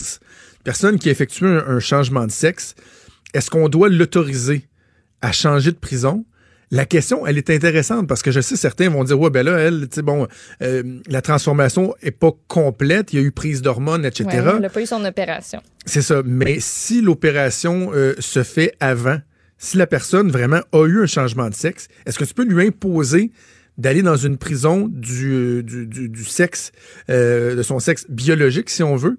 personne qui effectue un, un changement de sexe, est-ce qu'on doit l'autoriser à changer de prison? La question, elle est intéressante parce que je sais certains vont dire ouais ben là elle, tu sais bon, euh, la transformation est pas complète, il y a eu prise d'hormones, etc. Ouais, elle n'a pas eu son opération. C'est ça. Mais si l'opération euh, se fait avant, si la personne vraiment a eu un changement de sexe, est-ce que tu peux lui imposer d'aller dans une prison du, du, du, du sexe, euh, de son sexe biologique, si on veut,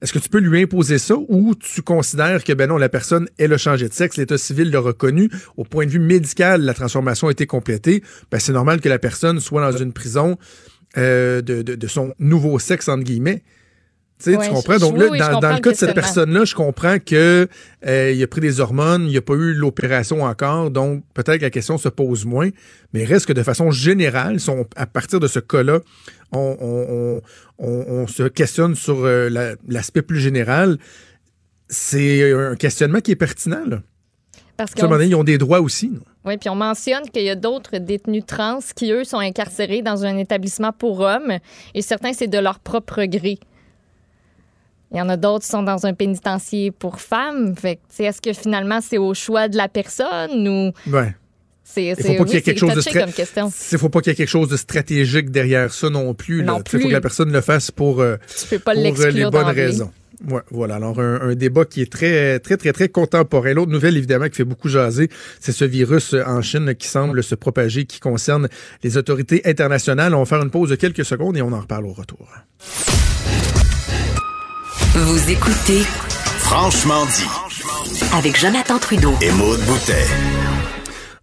est-ce que tu peux lui imposer ça ou tu considères que, ben non, la personne, elle a changé de sexe, l'état civil l'a reconnu, au point de vue médical, la transformation a été complétée, ben c'est normal que la personne soit dans une prison euh, de son nouveau sexe, entre guillemets. Tu, sais, Ouais, tu comprends? Donc là, oui, dans, le cas de cette personne-là, je comprends que euh, il a pris des hormones, il n'y a pas eu l'opération encore, donc peut-être que la question se pose moins. Mais reste que de façon générale, si on- à partir de ce cas-là, on, se questionne sur euh, la- l'aspect plus général, c'est un questionnement qui est pertinent. Là. Parce Tu sais, à un moment donné, ils ont des droits aussi. non? Oui, puis on mentionne qu'il y a d'autres détenus trans qui, eux, sont incarcérés dans un établissement pour hommes et certains, c'est de leur propre gré. Il y en a d'autres qui sont dans un pénitencier pour femmes. Fait est-ce que finalement, c'est au choix de la personne ou Ouais. Il faut pas qu'il y ait quelque chose de stratégique derrière ça non plus. Il faut que la personne le fasse pour, euh, pour euh, les bonnes raisons. Ouais, voilà. Alors, un, un débat qui est très, très, très, très contemporain. L'autre nouvelle, évidemment, qui fait beaucoup jaser, c'est ce virus euh, en Chine qui semble se propager, qui concerne les autorités internationales. On va faire une pause de quelques secondes et on en reparle au retour. Vous écoutez Franchement dit. avec Jonathan Trudeau. Et Maude Boutet.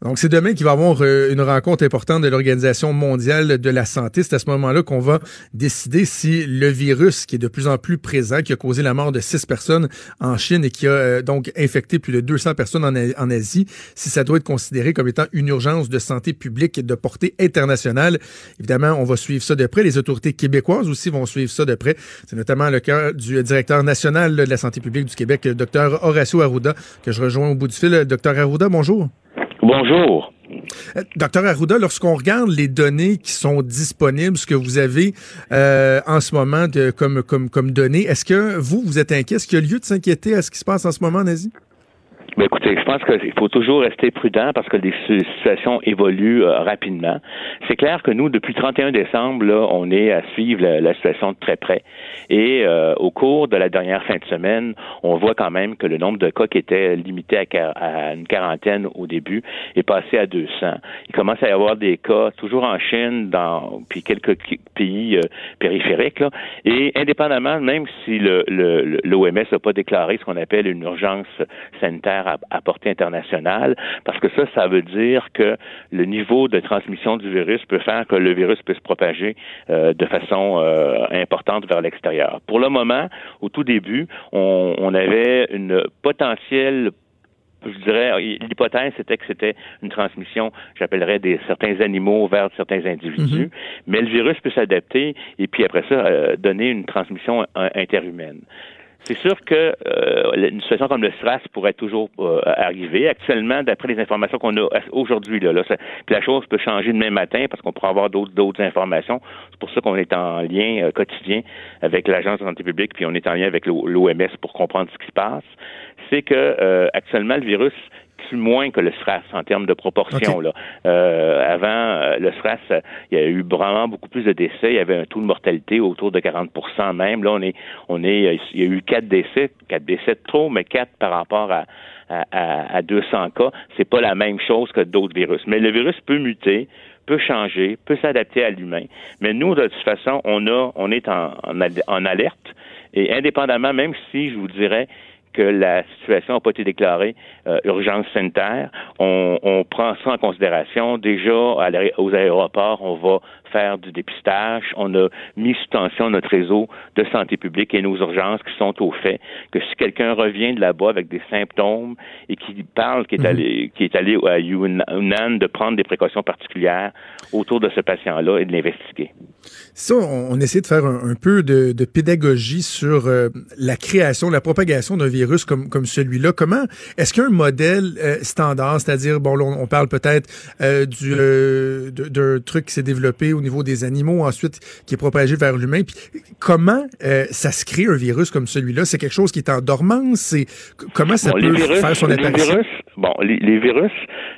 Donc, c'est demain qu'il va y avoir euh, une rencontre importante de l'Organisation mondiale de la santé. C'est à ce moment-là qu'on va décider si le virus qui est de plus en plus présent, qui a causé la mort de six personnes en Chine et qui a euh, donc infecté plus de 200 personnes en, Asie, si ça doit être considéré comme étant une urgence de santé publique de portée internationale. Évidemment, on va suivre ça de près. Les autorités québécoises aussi vont suivre ça de près. C'est notamment le cas du directeur national de la santé publique du Québec, le docteur Horacio Arruda, que je rejoins au bout du fil. Docteur Arruda, bonjour. Bonjour. Euh, Docteur Arruda, lorsqu'on regarde les données qui sont disponibles, ce que vous avez euh, en ce moment de, comme, comme, comme données, est-ce que vous, vous êtes inquiet? Est-ce qu'il y a lieu de s'inquiéter à ce qui se passe en ce moment en? Ben, écoutez, je pense qu'il faut toujours rester prudent parce que les si- situations évoluent euh, rapidement. C'est clair que nous, depuis le 31 décembre, là, on est à suivre la, situation de très près. Et euh, au cours de la dernière fin de semaine, on voit quand même que le nombre de cas qui était limité à, une quarantaine au début est passé à 200. Il commence à y avoir des cas, toujours en Chine, dans puis quelques pays euh, périphériques. Là. Et indépendamment, même si le, le, l'OMS n'a pas déclaré ce qu'on appelle une urgence sanitaire à, à portée internationale, parce que ça, ça veut dire que le niveau de transmission du virus peut faire que le virus peut se propager euh, de façon euh, importante vers l'extérieur. Pour le moment, au tout début, on, on avait une potentielle je dirais, l'hypothèse, c'était que c'était une transmission, j'appellerais, des certains animaux vers certains individus, mais le virus peut s'adapter et puis après ça, euh, donner une transmission interhumaine. C'est sûr que euh, une situation comme le SRAS pourrait toujours euh, arriver. Actuellement, d'après les informations qu'on a aujourd'hui, là, là la chose peut changer demain matin parce qu'on pourra avoir d'autres d'autres informations. C'est pour ça qu'on est en lien euh, quotidien avec l'Agence de santé publique, puis on est en lien avec l'OMS pour comprendre ce qui se passe. C'est que euh, actuellement, le virus tue moins que le SRAS en termes de proportion. Là. Euh, avant, euh, le SRAS, il y a eu vraiment beaucoup plus de décès. Il y avait un taux de mortalité autour de 40% même. Là, on est, on est, euh, il y a eu quatre décès, quatre décès de trop, mais quatre par rapport à, à, à- à 200 cas. C'est pas la même chose que d'autres virus. Mais le virus peut muter peut changer, peut s'adapter à l'humain. Mais nous, de toute façon, on a, on est en, en, al- en alerte. Et indépendamment, même si je vous dirais que la situation n'a pas été déclarée euh, urgence sanitaire, on, on prend ça en considération. Déjà, aux aéroports, on va faire du dépistage. On a mis sous tension notre réseau de santé publique et nos urgences qui sont au fait que si quelqu'un revient de là-bas avec des symptômes et qui parle qui est allé qui est allé à Yunnan de prendre des précautions particulières autour de ce patient-là et de l'investiguer. Ça, on, on essaie de faire un, un peu de, de pédagogie sur euh, la création, la propagation d'un virus comme, comme celui-là. Comment est-ce qu'il y a un modèle euh, standard, c'est-à-dire, bon, là, on, on parle peut-être euh, du d'un truc qui s'est développé au niveau des animaux, ensuite qui est propagé vers l'humain. Puis comment euh, ça se crée un virus comme celui-là? C'est quelque chose qui est en dormance? C'est comment ça Bon, peut les virus, faire son les apparition? virus, bon, les, les virus,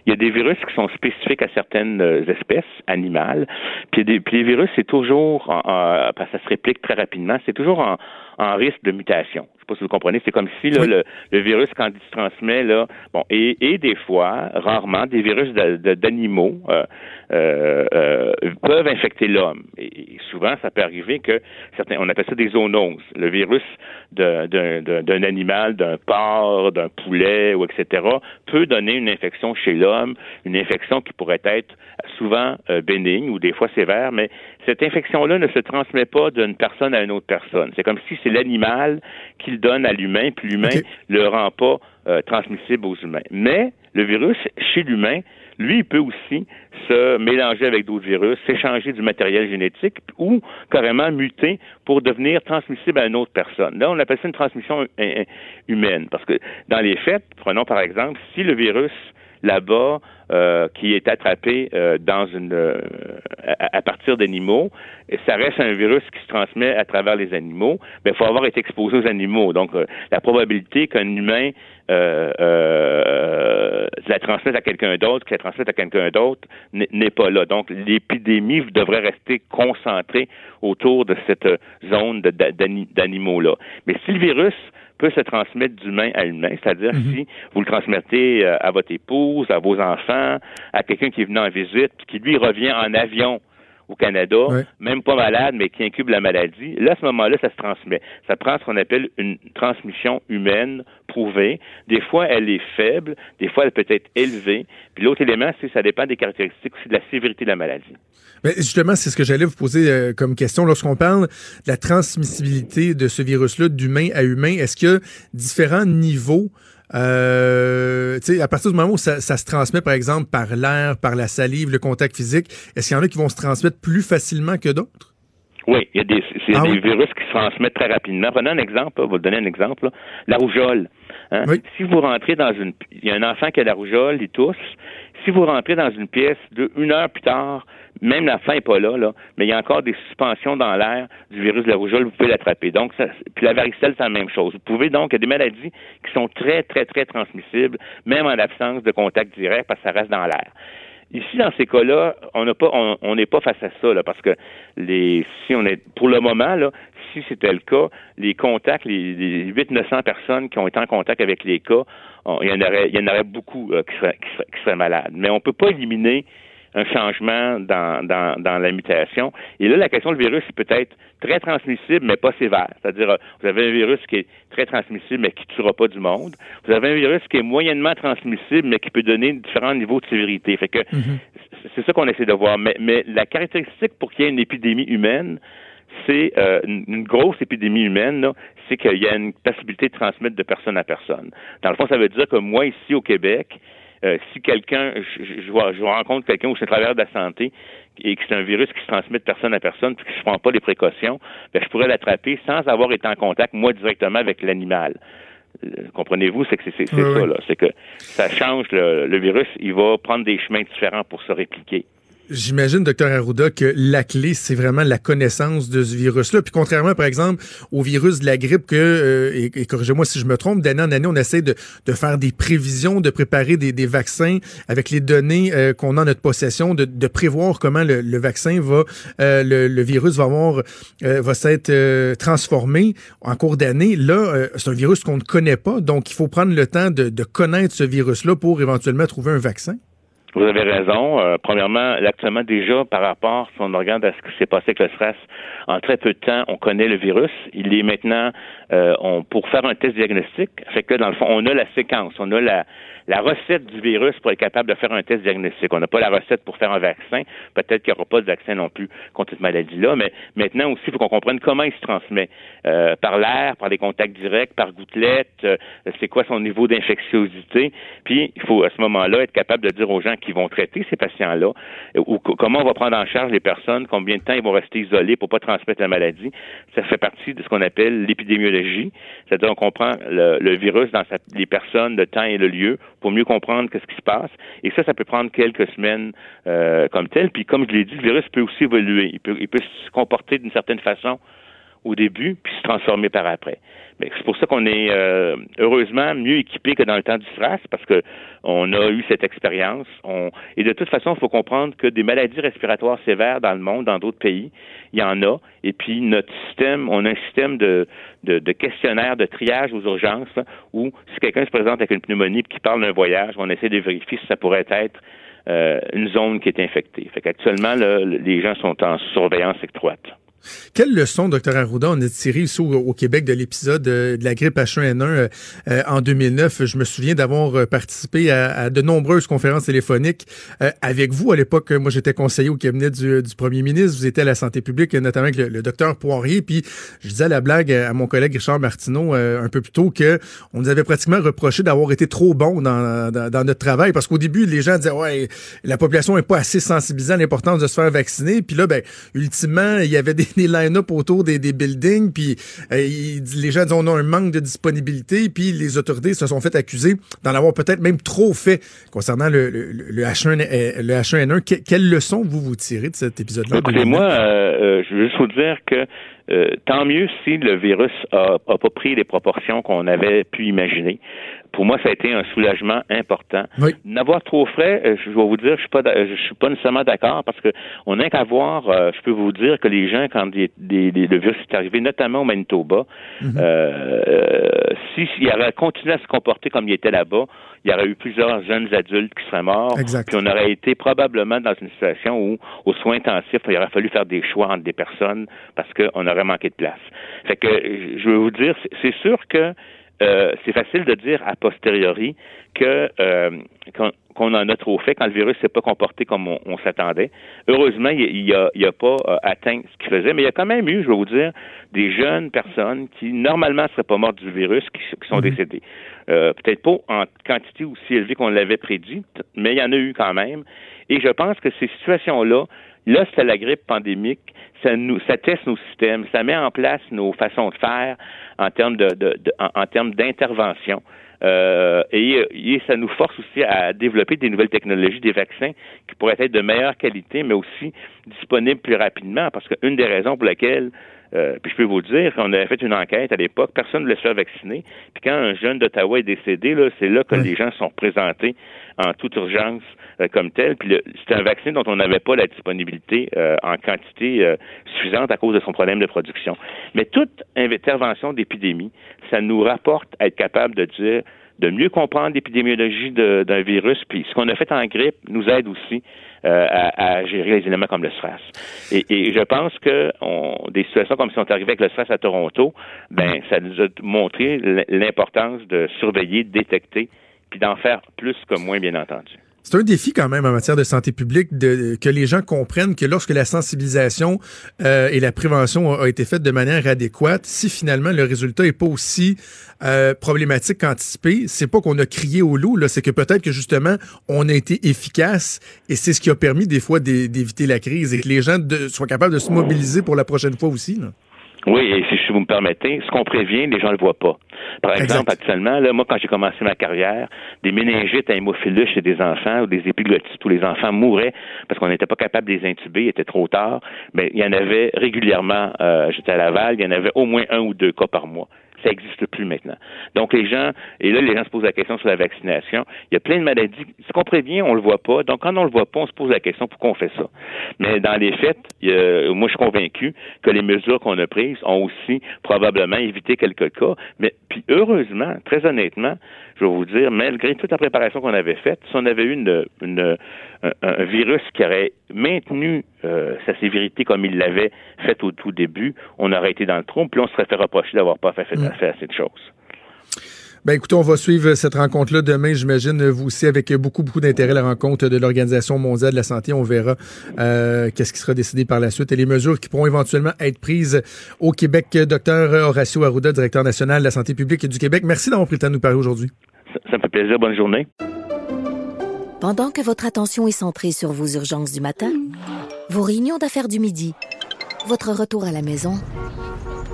il y a des virus qui sont spécifiques à certaines euh, espèces animales. Puis, des- les virus, c'est toujours, en- en- parce que ça se réplique très rapidement, c'est toujours en, en risque de mutation. Je sais pas si vous comprenez. C'est comme si là, le, le, virus, quand il se transmet, là, bon, et, et des fois, rarement, des virus d'animaux euh, euh, euh, peuvent infecter l'homme. Et, souvent, ça peut arriver que certains, on appelle ça des zoonoses. Le virus d'un animal, d'un porc, d'un poulet, ou etc., peut donner une infection chez l'homme, une infection qui pourrait être souvent euh, bénigne ou des fois sévère, mais cette infection-là ne se transmet pas d'une personne à une autre personne. C'est comme si c'est l'animal qui donne à l'humain, puis l'humain ne le rend pas euh, transmissible aux humains. Mais le virus, chez l'humain, lui, il peut aussi se mélanger avec d'autres virus, s'échanger du matériel génétique ou carrément muter pour devenir transmissible à une autre personne. Là, on appelle ça une transmission humaine parce que dans les faits, prenons par exemple, si le virus là-bas euh, qui est attrapé euh, dans une euh, à, partir d'animaux, ça reste un virus qui se transmet à travers les animaux, mais il faut avoir été exposé aux animaux. Donc la probabilité qu'un humain la transmette à quelqu'un d'autre, que la transmette à quelqu'un d'autre, n'est pas là. Donc l'épidémie devrait rester concentrée autour de cette zone d'animaux-là. Mais si le virus peut se transmettre d'humain à humain, c'est-à-dire mhm. si vous le transmettez euh, à votre épouse, à vos enfants, à quelqu'un qui est venu en visite, qui lui revient en avion au Canada, même pas malade, mais qui incube la maladie, là, à ce moment-là, ça se transmet. Ça prend ce qu'on appelle une transmission humaine prouvée. Des fois, elle est faible, des fois, elle peut être élevée. Puis l'autre élément, c'est que ça dépend des caractéristiques aussi de la sévérité de la maladie. Mais justement, c'est ce que j'allais vous poser euh, comme question. Lorsqu'on parle de la transmissibilité de ce virus-là d'humain à humain, est-ce qu'il y a différents niveaux euh, à partir du moment où ça, se transmet, par exemple, par l'air, par la salive, le contact physique, est-ce qu'il y en a qui vont se transmettre plus facilement que d'autres? Oui, il y a des, ah des virus qui se transmettent très rapidement. Prenez un exemple, je vais vous donner un exemple. La rougeole. Hein? Si vous rentrez dans une... Il y a un enfant qui a la rougeole, il tousse. Si vous rentrez dans une pièce de une heure plus tard, même la fin n'est pas là, là, mais il y a encore des suspensions dans l'air du virus de la rougeole, vous pouvez l'attraper. Donc, ça, puis la varicelle, c'est la même chose. Vous pouvez donc, il y a des maladies qui sont très, très, très transmissibles, même en absence de contact direct, parce que ça reste dans l'air. Ici, dans ces cas-là, on n'a pas, on n'est pas face à ça, là, parce que les, si on est, pour le moment, là, si c'était le cas, les contacts, les, les 800-900 personnes qui ont été en contact avec les cas, il y en aurait, il y en aurait beaucoup euh, qui, seraient, qui, seraient, malades. Mais on ne peut pas éliminer un changement dans, dans, dans, la mutation. Et là, la question du virus peut être très transmissible, mais pas sévère. C'est-à-dire, euh, vous avez un virus qui est très transmissible, mais qui ne tuera pas du monde. Vous avez un virus qui est moyennement transmissible, mais qui peut donner différents niveaux de sévérité. Fait que mm-hmm. c'est ça qu'on essaie de voir. Mais, mais la caractéristique pour qu'il y ait une épidémie humaine, c'est euh, une grosse épidémie humaine, c'est qu'il y a une possibilité de transmettre de personne à personne. Dans le fond, ça veut dire que moi, ici au Québec, euh, si quelqu'un, je, je, je, rencontre quelqu'un où c'est travers de la santé et que c'est un virus qui se transmet de personne à personne puis que je prends pas les précautions, ben, je pourrais l'attraper sans avoir été en contact, moi, directement avec l'animal. Euh, comprenez-vous, c'est que c'est ça, là. C'est que ça change le, le virus, il va prendre des chemins différents pour se répliquer. J'imagine, docteur Arruda, que la clé, c'est vraiment la connaissance de ce virus-là. Puis contrairement, par exemple, au virus de la grippe, que, euh, et, corrigez-moi si je me trompe, d'année en année, on essaie de, de faire des prévisions, de préparer des, des vaccins avec les données euh, qu'on a en notre possession, de, de prévoir comment le, le vaccin va, euh, le, le, virus va avoir, va s'être transformé en cours d'année. Là, c'est un virus qu'on ne connaît pas, donc il faut prendre le temps de, de connaître ce virus-là pour éventuellement trouver un vaccin. Vous avez raison. Euh, premièrement, actuellement déjà par rapport, si on regarde à ce qui s'est passé avec le stress, en très peu de temps, on connaît le virus. Il est maintenant, euh, on, pour faire un test diagnostique, fait que dans le fond, on a la séquence, on a la, la recette du virus pour être capable de faire un test diagnostique. On n'a pas la recette pour faire un vaccin. Peut-être qu'il n'y aura pas de vaccin non plus contre cette maladie-là, mais maintenant aussi, il faut qu'on comprenne comment il se transmet. Euh, par l'air, par des contacts directs, par gouttelettes, euh, c'est quoi son niveau d'infectiosité. Puis, il faut à ce moment-là être capable de dire aux gens qui vont traiter ces patients-là, ou comment on va prendre en charge les personnes, combien de temps ils vont rester isolés pour pas transmettre la maladie. Ça fait partie de ce qu'on appelle l'épidémiologie. C'est-à-dire qu'on comprend le, virus dans les personnes, le temps et le lieu pour mieux comprendre ce qui se passe. Et ça, ça peut prendre quelques semaines euh, comme tel. Puis comme je l'ai dit, le virus peut aussi évoluer. Il peut, il peut se comporter d'une certaine façon au début, puis se transformer par après. Mais c'est pour ça qu'on est euh, heureusement mieux équipé que dans le temps du SRAS, parce que on a eu cette expérience. On... Et de toute façon, il faut comprendre que des maladies respiratoires sévères dans le monde, dans d'autres pays, il y en a. Et puis notre système, on a un système de, de, de questionnaire de triage aux urgences où si quelqu'un se présente avec une pneumonie et qui parle d'un voyage, on essaie de vérifier si ça pourrait être euh, une zone qui est infectée. Fait qu'actuellement, les gens sont en surveillance étroite. Quelle leçon, docteur Arruda, on a tiré ici au, Québec de l'épisode de, la grippe H1N1 euh, euh, en 2009? Je me souviens d'avoir euh, participé à, de nombreuses conférences téléphoniques avec vous. À l'époque, moi, j'étais conseiller au cabinet du, premier ministre. Vous étiez à la santé publique, notamment avec le, docteur Poirier. Puis, je disais la blague à mon collègue Richard Martineau un peu plus tôt que on nous avait pratiquement reproché d'avoir été trop bon dans, dans, notre travail. Parce qu'au début, les gens disaient, ouais, la population n'est pas assez sensibilisée à l'importance de se faire vacciner. Puis là, ben, ultimement, il y avait des des line-up autour des, buildings, puis euh, les gens disent on a un manque de disponibilité, puis les autorités se sont fait accuser d'en avoir peut-être même trop fait concernant le, le, H1, le H1N1. Euh, quelle leçon vous vous tirez de cet épisode-là? Écoutez-moi, euh, je veux juste vous dire que tant mieux si le virus a, a pas pris les proportions qu'on avait pu imaginer pour moi, ça a été un soulagement important. N'avoir trop frais, euh, je vais vous dire, je suis pas, je suis pas nécessairement d'accord parce que on n'a qu'à voir. Euh, je peux vous dire que les gens, quand des, le virus est arrivé, notamment au Manitoba, mhm. euh, s'il avait continué à se comporter comme il était là-bas, il y aurait eu plusieurs jeunes adultes qui seraient morts. Puis on aurait été probablement dans une situation où, aux soins intensifs, il aurait fallu faire des choix entre des personnes parce qu'on aurait manqué de place. Fait que je veux vous dire, c'est sûr que euh, c'est facile de dire a posteriori que euh, qu'on en a trop fait quand le virus s'est pas comporté comme on, s'attendait. Heureusement, il n'a a, a pas euh, atteint ce qu'il faisait, mais il y a quand même eu, je vais vous dire, des jeunes personnes qui normalement ne seraient pas mortes du virus qui, sont mhm. décédées. Peut-être pas en quantité aussi élevée qu'on l'avait prédit, mais il y en a eu quand même. Et je pense que ces situations-là, là, c'était la grippe pandémique, ça nous, ça teste nos systèmes, ça met en place nos façons de faire en termes de, de, en, termes d'intervention. Euh, et, et, ça nous force aussi à développer des nouvelles technologies, des vaccins qui pourraient être de meilleure qualité, mais aussi disponibles plus rapidement. Parce qu'une des raisons pour lesquelles euh, puis je peux vous dire qu'on avait fait une enquête à l'époque, personne ne voulait se faire vacciner. Puis quand un jeune d'Ottawa est décédé, là, c'est là que les gens sont présentés en toute urgence euh, comme tel. Puis c'est un vaccin dont on n'avait pas la disponibilité euh, en quantité euh, suffisante à cause de son problème de production. Mais toute intervention d'épidémie, ça nous rapporte à être capable de dire de mieux comprendre l'épidémiologie d'un virus, puis ce qu'on a fait en grippe nous aide aussi à, à, gérer les éléments comme le stress. Et, et je pense que on, des situations comme si on est arrivé avec le stress à Toronto, ben ça nous a montré l'importance de surveiller, de détecter, puis d'en faire plus que moins, bien entendu. C'est un défi quand même en matière de santé publique de, que les gens comprennent que lorsque la sensibilisation euh, et la prévention ont été faites de manière adéquate, si finalement le résultat est pas aussi euh, problématique qu'anticipé, c'est pas qu'on a crié au loup, là, c'est que peut-être que justement on a été efficace et c'est ce qui a permis des fois d'éviter la crise et que les gens soient capables de se mobiliser pour la prochaine fois aussi. Là. Oui, et si vous me permettez, ce qu'on prévient, les gens ne le voient pas. Par exemple, actuellement, là, moi, quand j'ai commencé ma carrière, des méningites à hémophilus chez des enfants ou des épiglottites où les enfants mouraient parce qu'on n'était pas capable de les intuber, il était trop tard, mais il y en avait régulièrement, euh, j'étais à Laval, il y en avait au moins un ou deux cas par mois ça n'existe plus maintenant. Donc les gens, et là les gens se posent la question sur la vaccination. Il y a plein de maladies. Ce qu'on prévient, on le voit pas. Donc quand on le voit pas, on se pose la question pourquoi on fait ça? Mais dans les faits, moi je suis convaincu que les mesures qu'on a prises ont aussi probablement évité quelques cas. Mais puis heureusement, très honnêtement, je vais vous dire, malgré toute la préparation qu'on avait faite, si on avait eu une, une, un, virus qui aurait maintenu euh, sa sévérité comme il l'avait fait au tout début, on aurait été dans le trompe, puis on se serait fait reprocher d'avoir pas fait, mm. fait assez de choses. Ben écoutez, on va suivre cette rencontre-là demain, j'imagine, vous aussi, avec beaucoup, beaucoup d'intérêt, la rencontre de l'Organisation mondiale de la santé. On verra euh, qu'est-ce qui sera décidé par la suite et les mesures qui pourront éventuellement être prises au Québec. Docteur Horacio Arruda, directeur national de la santé publique du Québec, merci d'avoir pris le temps de nous parler aujourd'hui. Ça, me fait plaisir. Bonne journée. Pendant que votre attention est centrée sur vos urgences du matin, vos réunions d'affaires du midi, votre retour à la maison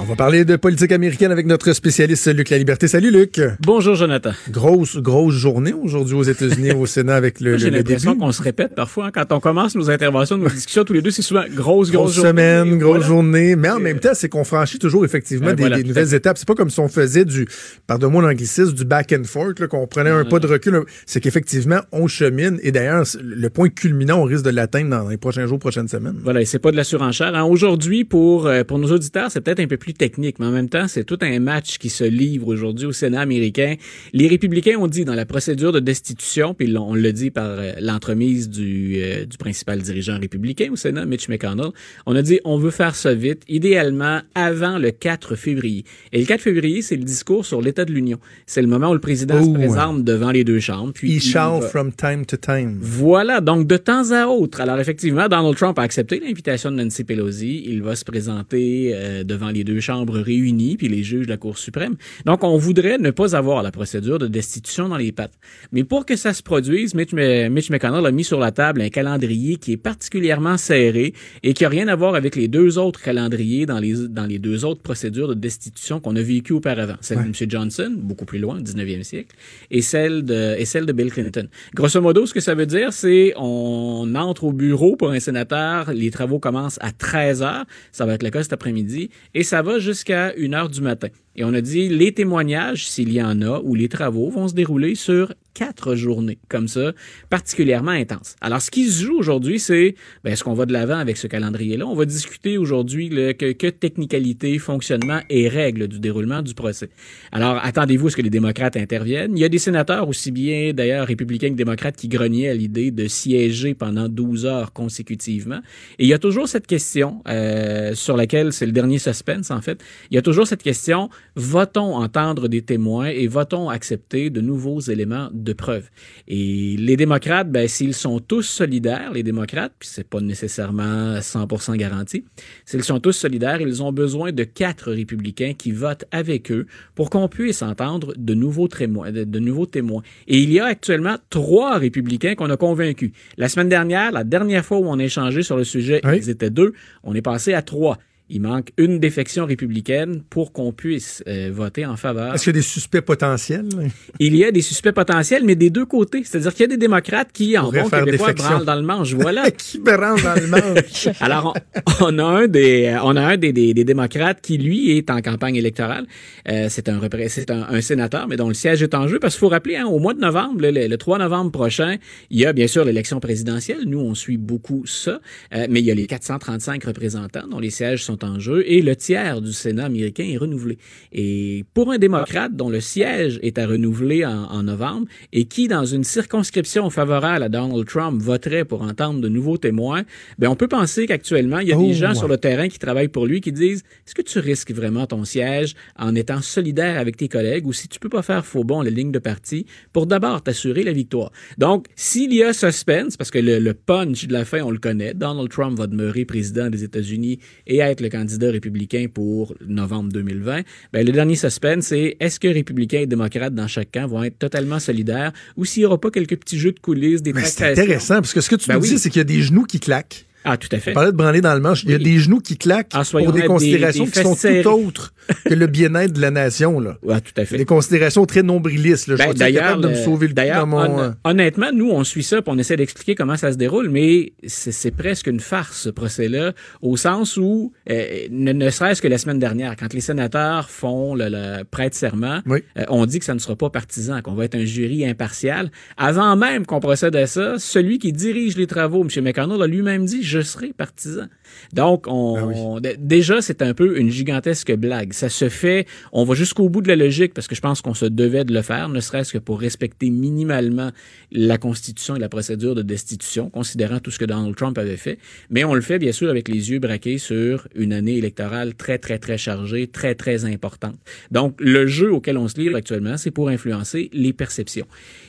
On va parler de politique américaine avec notre spécialiste Luc La Liberté. Salut Luc. Bonjour Jonathan. Grosse, grosse journée aujourd'hui aux États-Unis, au Sénat avec le, J'ai l'impression qu'on se répète parfois. hein. Quand on commence nos interventions, nos discussions tous les deux, c'est souvent grosse, grosse, Grosse journée. semaine, grosse Voilà. journée, mais en même temps, c'est qu'on franchit toujours effectivement Ouais, des, voilà, nouvelles étapes. C'est pas comme si on faisait du, pardonne-moi l'anglicisme, du back and forth, qu'on prenait un pas de recul. C'est qu'effectivement, on chemine. Et d'ailleurs, le point culminant, on risque de l'atteindre dans les prochains jours, prochaines semaines. Voilà, et c'est pas de la surenchère. hein. Aujourd'hui, pour euh, pour nos auditeurs, c'est peut-être un peu plus technique, mais en même temps, c'est tout un match qui se livre aujourd'hui au Sénat américain. Les républicains ont dit dans la procédure de destitution, puis on le dit par euh, l'entremise du euh, du principal dirigeant républicain au Sénat, Mitch McConnell, on a dit on veut faire ça vite, idéalement avant le 4 février. Et le 4 février, c'est le discours sur l'état de l'Union. C'est le moment où le président Oh, se présente devant les deux chambres, puis il shall va- from time to time. voilà, donc de temps à autre. Alors effectivement, Donald Trump a accepté l'invitation de Nancy Pelosi. Il va se présenter euh, devant les deux chambres réunies, puis les juges de la Cour suprême. Donc on voudrait ne pas avoir la procédure de destitution dans les pattes. Mais pour que ça se produise, Mitch, Mitch McConnell a mis sur la table un calendrier qui est particulièrement serré et qui a rien à voir avec les deux autres calendriers dans les, dans les deux autres procédures de destitution qu'on a vécues auparavant. Celle de M. Johnson, beaucoup plus loin, au 19e siècle, et celle de, et celle de Bill Clinton. Grosso modo, ce que ça veut dire, c'est on entre au bureau pour un sénateur, les travaux commencent à 13 heures, ça va être le cas cet après-midi, et ça va jusqu'à 1 heure du matin. Et on a dit, les témoignages, s'il y en a, ou les travaux vont se dérouler sur quatre journées, comme ça, particulièrement intenses. Alors, ce qui se joue aujourd'hui, c'est, ben, est-ce qu'on va de l'avant avec ce calendrier-là? On va discuter aujourd'hui que, que technicalité, fonctionnement et règles du déroulement du procès. Alors, attendez-vous à ce que les démocrates interviennent. Il y a des sénateurs, aussi bien d'ailleurs républicains que démocrates, qui grognaient à l'idée de siéger pendant 12 heures consécutivement. Et il y a toujours cette question, euh, sur laquelle c'est le dernier suspense, en fait. Il y a toujours cette question, va-t-on entendre des témoins et va-t-on accepter de nouveaux éléments de preuve? Et les démocrates, ben, s'ils sont tous solidaires, les démocrates, puis c'est pas nécessairement 100% garanti, s'ils sont tous solidaires, ils ont besoin de quatre républicains qui votent avec eux pour qu'on puisse entendre de nouveaux témoins, de, de nouveaux témoins. Et il y a actuellement trois républicains qu'on a convaincus. La semaine dernière, la dernière fois où on a échangé sur le sujet, Oui. ils étaient deux. On est passé à trois. Il manque une défection républicaine pour qu'on puisse euh, voter en faveur. Est-ce qu'il y a des suspects potentiels? Il y a des suspects potentiels, mais des deux côtés. C'est-à-dire qu'il y a des démocrates qui, en bon québécois, branlent dans le manche. Voilà. qui rentre dans le manche? Alors, on, on a un des, euh, on a un des, des, des démocrates qui lui est en campagne électorale. Euh, c'est un, c'est un, un sénateur, mais dont le siège est en jeu. Parce qu'il faut rappeler, hein, au mois de novembre, le, le 3 novembre prochain, il y a bien sûr l'élection présidentielle. Nous, on suit beaucoup ça, Euh, mais il y a les 435 représentants dont les sièges sont en jeu et le tiers du Sénat américain est renouvelé. Et pour un démocrate dont le siège est à renouveler en, en novembre et qui, dans une circonscription favorable à Donald Trump, voterait pour entendre de nouveaux témoins, ben on peut penser qu'actuellement, il y a Oh, des gens ouais. sur le terrain qui travaillent pour lui qui disent est-ce que tu risques vraiment ton siège en étant solidaire avec tes collègues ou si tu peux pas faire faux bon la ligne de parti pour d'abord t'assurer la victoire? Donc, s'il y a suspense, parce que le, le punch de la fin, on le connaît, Donald Trump va demeurer président des États-Unis et être le candidat républicain pour novembre 2020, ben, le dernier suspense, c'est est-ce que républicains et démocrates dans chaque camp vont être totalement solidaires ou s'il n'y aura pas quelques petits jeux de coulisses, des Mais c'est intéressant, parce que ce que tu Ben nous oui. dis, c'est qu'il y a des genoux qui claquent. Ah, tout à fait. Tu parlais de branler dans le manche. Il y a des genoux qui claquent En soyons pour des considérations des- des qui sont serrées. tout autres que le bien-être de la nation. Là. Ouais, tout à fait. Des considérations très nombrilistes. Là. Ben, d'ailleurs, de me sauver le d'ailleurs, dans mon... hon- euh, honnêtement, nous, on suit ça, puis on essaie d'expliquer comment ça se déroule, mais c'est c'est presque une farce, ce procès-là, au sens où, euh, ne, ne serait-ce que la semaine dernière, quand les sénateurs font le, le prête serment, Oui. euh, on dit que ça ne sera pas partisan, qu'on va être un jury impartial. Avant même qu'on procède à ça, celui qui dirige les travaux, M. McConnell, a lui-même dit « je serai partisan ». Donc, on, d- déjà, c'est un peu une gigantesque blague. Ça se fait, on va jusqu'au bout de la logique parce que je pense qu'on se devait de le faire, ne serait-ce que pour respecter minimalement la Constitution et la procédure de destitution, considérant tout ce que Donald Trump avait fait. Mais on le fait, bien sûr, avec les yeux braqués sur une année électorale très, très, très chargée, très, très importante. Donc, le jeu auquel on se livre actuellement, c'est pour influencer les perceptions.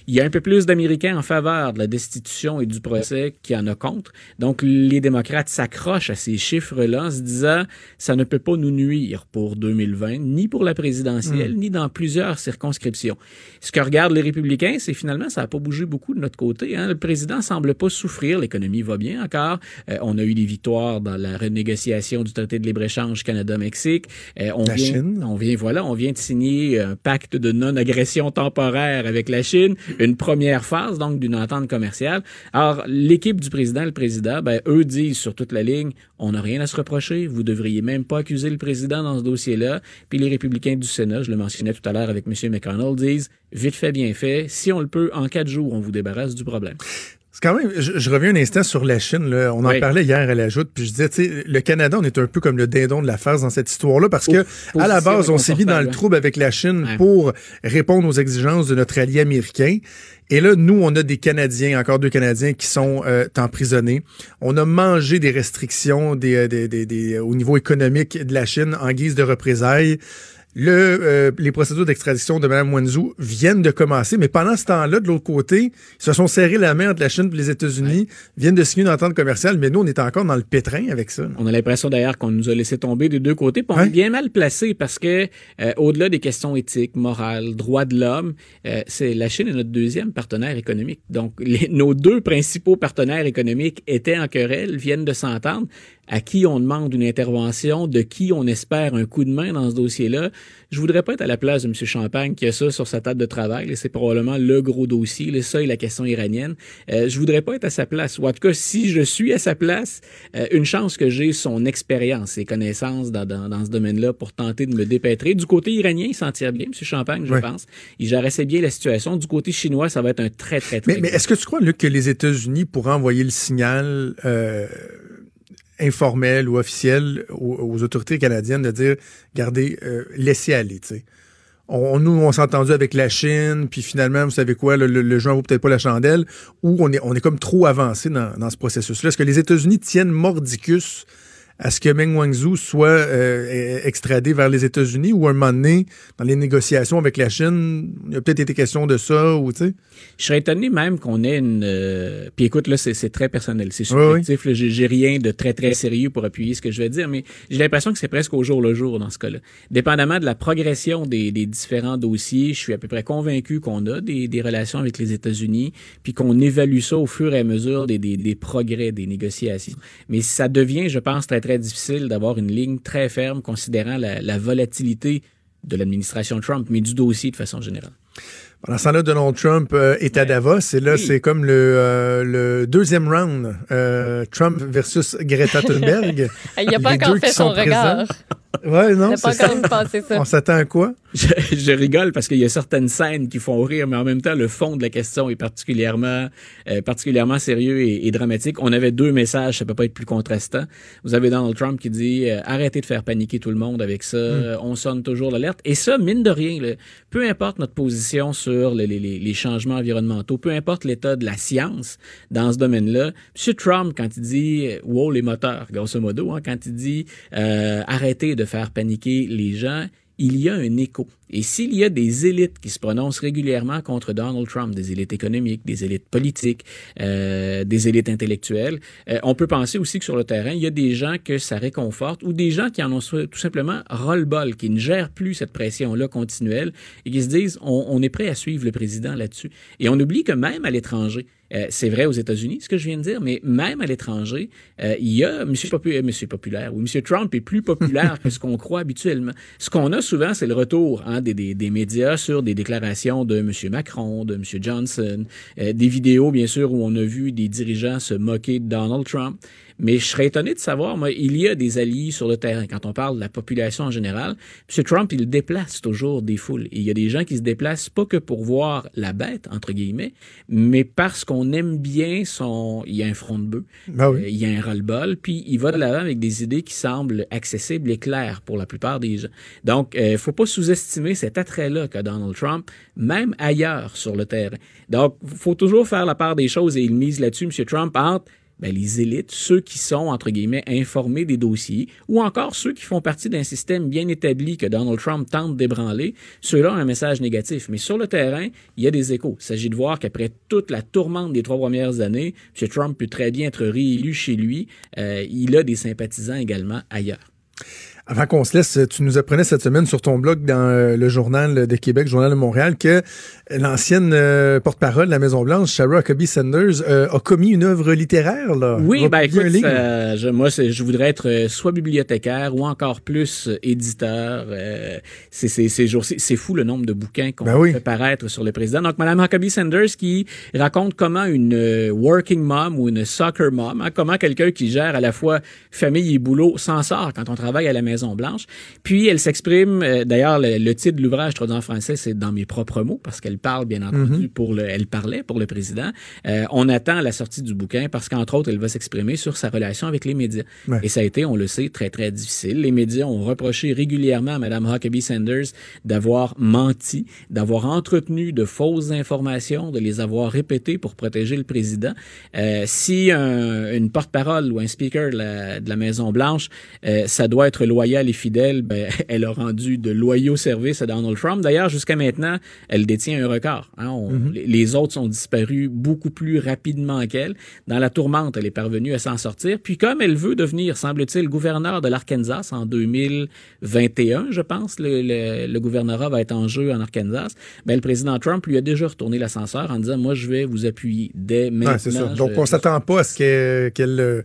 Il y a un peu plus d'Américains en faveur de la destitution et du procès qu'il y en a contre. Donc, les démocrates s'accrochent à ces chiffres-là en se disant, ça ne peut pas nous nuire pour 2020, ni pour la présidentielle, ni dans plusieurs circonscriptions. Ce que regardent les républicains, c'est finalement, ça n'a pas bougé beaucoup de notre côté. Hein. Le président semble pas souffrir, l'économie va bien encore. Euh, on a eu des victoires dans la renégociation du traité de libre-échange Canada-Mexique. Euh, on La vient, Chine. on vient, voilà, on vient de signer un pacte de non-agression temporaire avec la Chine, une première phase donc d'une entente commerciale. Alors l'équipe du président, le président, ben eux disent sur toute la ligne, on n'a rien à se reprocher, vous devriez même pas accuser le président dans ce dossier-là. Puis les républicains du Sénat, je le mentionnais tout à l'heure avec M. McConnell, disent vite fait, bien fait. Si on le peut, en quatre jours, on vous débarrasse du problème. C'est quand même, je, je reviens un instant sur la Chine. Là. On en Oui. parlait hier à la joute, puis je disais, tu sais, le Canada, on est un peu comme le dindon de la farce dans cette histoire-là, parce que à la base, on s'est mis dans le inconfortable. trouble avec la Chine Ouais. pour répondre aux exigences de notre allié américain. Et là, nous, on a des Canadiens, encore deux Canadiens, qui sont euh, emprisonnés. On a mangé des restrictions des, euh, des, des- des- au niveau économique de la Chine en guise de représailles. Le, euh, les procédures d'extradition de Mme Wanzhou viennent de commencer, mais pendant ce temps-là, de l'autre côté, ils se sont serrés la main entre la Chine et les États-Unis, viennent de signer une entente commerciale, mais nous, on est encore dans le pétrin avec ça. On a l'impression d'ailleurs qu'on nous a laissé tomber des deux côtés, puis on Ouais. est bien mal placé parce que euh, au-delà des questions éthiques, morales, droits de l'homme, euh, c'est la Chine est notre deuxième partenaire économique. Donc les- nos deux principaux partenaires économiques étaient en querelle, viennent de s'entendre. À qui on demande une intervention, de qui on espère un coup de main dans ce dossier-là. Je voudrais pas être à la place de M. Champagne qui a ça sur sa table de travail. et C'est probablement le gros dossier, ça et la question iranienne. Euh, je voudrais pas être à sa place. Ou en tout cas, si je suis à sa place, euh, une chance que j'ai son expérience, ses connaissances dans, dans, dans ce domaine-là pour tenter de me dépêtrer. Du côté iranien, il s'en tire bien, M. Champagne, je pense. Il gère assez bien la situation. Du côté chinois, ça va être un très, très, très Mais, mais est-ce que tu crois, Luc, que les États-Unis pourraient envoyer le signal euh, informel ou officiel aux, autorités canadiennes de dire, regardez, euh, laissez aller, tu. On, nous, on s'est entendu avec la Chine, puis finalement, vous savez quoi, le, le, le peut-être pas la chandelle, ou on est, on est comme trop avancé dans, dans ce processus-là. Est-ce que les États-Unis tiennent mordicus à ce que Meng Wanzhou soit euh, extradé vers les États-Unis ou à un moment donné, dans les négociations avec la Chine, il a peut-être été question de ça, ou tu sais? Je serais étonné même qu'on ait une. euh, Puis écoute, là, c'est très personnel, c'est Oui, oui. subjectif. là, J'ai j'ai rien de très très sérieux pour appuyer ce que je vais dire, mais j'ai l'impression que c'est presque au jour le jour dans ce cas-là. Dépendamment de la progression des, des différents dossiers, je suis à peu près convaincu qu'on a des, des relations avec les États-Unis, puis qu'on évalue ça au fur et à mesure des, des, des progrès des négociations. Mais ça devient, je pense, très très difficile d'avoir une ligne très ferme considérant la, la volatilité de l'administration Trump, mais du dossier de façon générale. Pendant ce temps-là, Donald Trump euh, est à Davos et là, Oui. c'est comme le, euh, le deuxième round. euh, Trump versus Greta Thunberg. Il n'a pas encore fait son regard. Ouais, non, pas ça. ça. On s'attend à quoi? Je, je rigole parce qu'il y a certaines scènes qui font rire, mais en même temps, le fond de la question est particulièrement, euh, particulièrement sérieux et, et dramatique. On avait deux messages, ça peut pas être plus contrastant. Vous avez Donald Trump qui dit euh, arrêtez de faire paniquer tout le monde avec ça, euh, on sonne toujours l'alerte. Et ça, mine de rien, peu importe notre position sur les, les- les- les changements environnementaux, peu importe l'état de la science dans ce domaine-là, M. Trump, quand il dit wow les moteurs, grosso modo, hein, quand il dit euh, arrêtez de faire paniquer les gens, il y a un écho. Et s'il y a des élites qui se prononcent régulièrement contre Donald Trump, des élites économiques, des élites politiques, euh, des élites intellectuelles, euh, on peut penser aussi que sur le terrain, il y a des gens que ça réconforte ou des gens qui en ont tout simplement ras-le-bol, qui ne gèrent plus cette pression-là continuelle et qui se disent on, on est prêt à suivre le président là-dessus. Et on oublie que même à l'étranger, euh, c'est vrai aux États-Unis, ce que je viens de dire, mais même à l'étranger, euh, il y a Monsieur, Popu- Monsieur populaire ou Monsieur Trump est plus populaire que ce qu'on croit habituellement. Ce qu'on a souvent, c'est le retour des, des, des médias sur des déclarations de Monsieur Macron, de Monsieur Johnson, euh, des vidéos bien sûr où on a vu des dirigeants se moquer de Donald Trump. Mais je serais étonné de savoir, moi, il y a des alliés sur le terrain. Quand on parle de la population en général, M. Trump, il déplace toujours des foules. Et il y a des gens qui se déplacent pas que pour voir la bête, entre guillemets, mais parce qu'on aime bien son... Il y a un front de bœuf, Ben oui. euh, il y a un ras-le-bol, puis il va de l'avant avec des idées qui semblent accessibles et claires pour la plupart des gens. Donc, il faut pas sous-estimer cet attrait-là qu'a Donald Trump, même ailleurs sur le terrain. Donc, faut toujours faire la part des choses et il mise là-dessus, M. Trump, entre ben, les élites, ceux qui sont, entre guillemets, informés des dossiers, ou encore ceux qui font partie d'un système bien établi que Donald Trump tente d'ébranler, ceux-là ont un message négatif. Mais sur le terrain, il y a des échos. Il s'agit de voir qu'après toute la tourmente des trois premières années, M. Trump peut très bien être réélu chez lui. Euh, il a des sympathisants également ailleurs. Avant qu'on se laisse, tu nous apprenais cette semaine sur ton blog dans euh, le Journal de Québec, Journal de Montréal, que l'ancienne euh, porte-parole de la Maison-Blanche, Sarah Huckabee Sanders, euh, a commis une œuvre littéraire. Là. Oui, ben écoute, euh, je, moi, je voudrais être euh, soit bibliothécaire ou encore plus euh, éditeur. Euh, c'est c'est- ces jours-ci, c'est fou le nombre de bouquins qu'on Ben oui. fait paraître sur le président. Donc, Madame Huckabee Sanders qui raconte comment une euh, working mom ou une soccer mom, hein, comment quelqu'un qui gère à la fois famille et boulot s'en sort quand on travaille à la Maison Blanche. Puis elle s'exprime. euh, D'ailleurs, le, le titre de l'ouvrage traduit en français, c'est dans mes propres mots parce qu'elle parle bien entendu pour le. Elle parlait pour le président. Euh, on attend la sortie du bouquin parce qu'entre autres, elle va s'exprimer sur sa relation avec les médias. Ouais. Et ça a été, on le sait, très très difficile. Les médias ont reproché régulièrement à Mme Huckabee Sanders d'avoir menti, d'avoir entretenu de fausses informations, de les avoir répétées pour protéger le président. Euh, si un- une porte-parole ou un speaker de la, la Maison Blanche, euh, ça doit être loyal et fidèle, ben, elle a rendu de loyaux services à Donald Trump. D'ailleurs, jusqu'à maintenant, elle détient un record. hein. On- les, les autres sont disparus beaucoup plus rapidement qu'elle. Dans la tourmente, elle est parvenue à s'en sortir. Puis comme elle veut devenir, semble-t-il, gouverneur de l'Arkansas en 2021, je pense, le, le, le gouvernorat va être en jeu en Arkansas, ben, le président Trump lui a déjà retourné l'ascenseur en disant, moi, je vais vous appuyer dès maintenant. Ouais, c'est ça. Donc, Je- on s'attend pas à ce qu'elle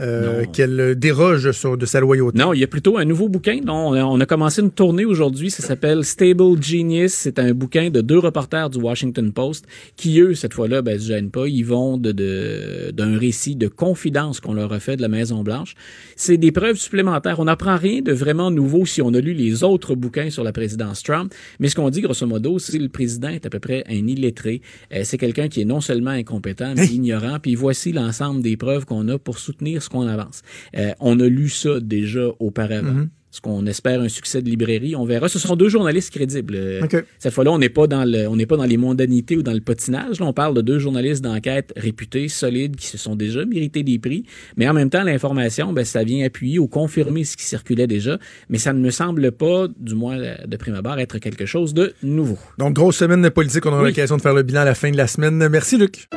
euh, déroge sur, de sa loyauté. Non, il y a plutôt un nouveau bouquin dont on a, commencé une tournée aujourd'hui. Ça s'appelle Stable Genius. C'est un bouquin de deux reporters du Washington Post qui, eux, cette fois-là, ben, se gênent pas. Ils vont de, de- d'un récit de confidence qu'on leur a fait de la Maison-Blanche. C'est des preuves supplémentaires. On n'apprend rien de vraiment nouveau si on a lu les autres bouquins sur la présidence Trump. Mais ce qu'on dit, grosso modo, c'est que le président est à peu près un illettré. Euh, c'est quelqu'un qui est non seulement incompétent, mais ignorant. Puis voici l'ensemble des preuves qu'on a pour soutenir ce qu'on avance. Euh, on a lu ça déjà auparavant. Ce qu'on espère un succès de librairie, on verra. Ce sont deux journalistes crédibles. Euh. Cette fois-là, on n'est pas dans le, on n'est pas dans les mondanités ou dans le potinage. Là, on parle de deux journalistes d'enquête réputés, solides, qui se sont déjà mérités des prix. Mais en même temps, l'information, ben, ça vient appuyer ou confirmer ce qui circulait déjà. Mais ça ne me semble pas, du moins de prime abord, être quelque chose de nouveau. Donc, grosse semaine de politique. On aura Oui. l'occasion de faire le bilan à la fin de la semaine. Merci, Luc.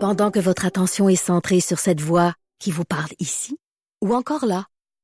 Pendant que votre attention est centrée sur cette voix qui vous parle ici, ou encore là,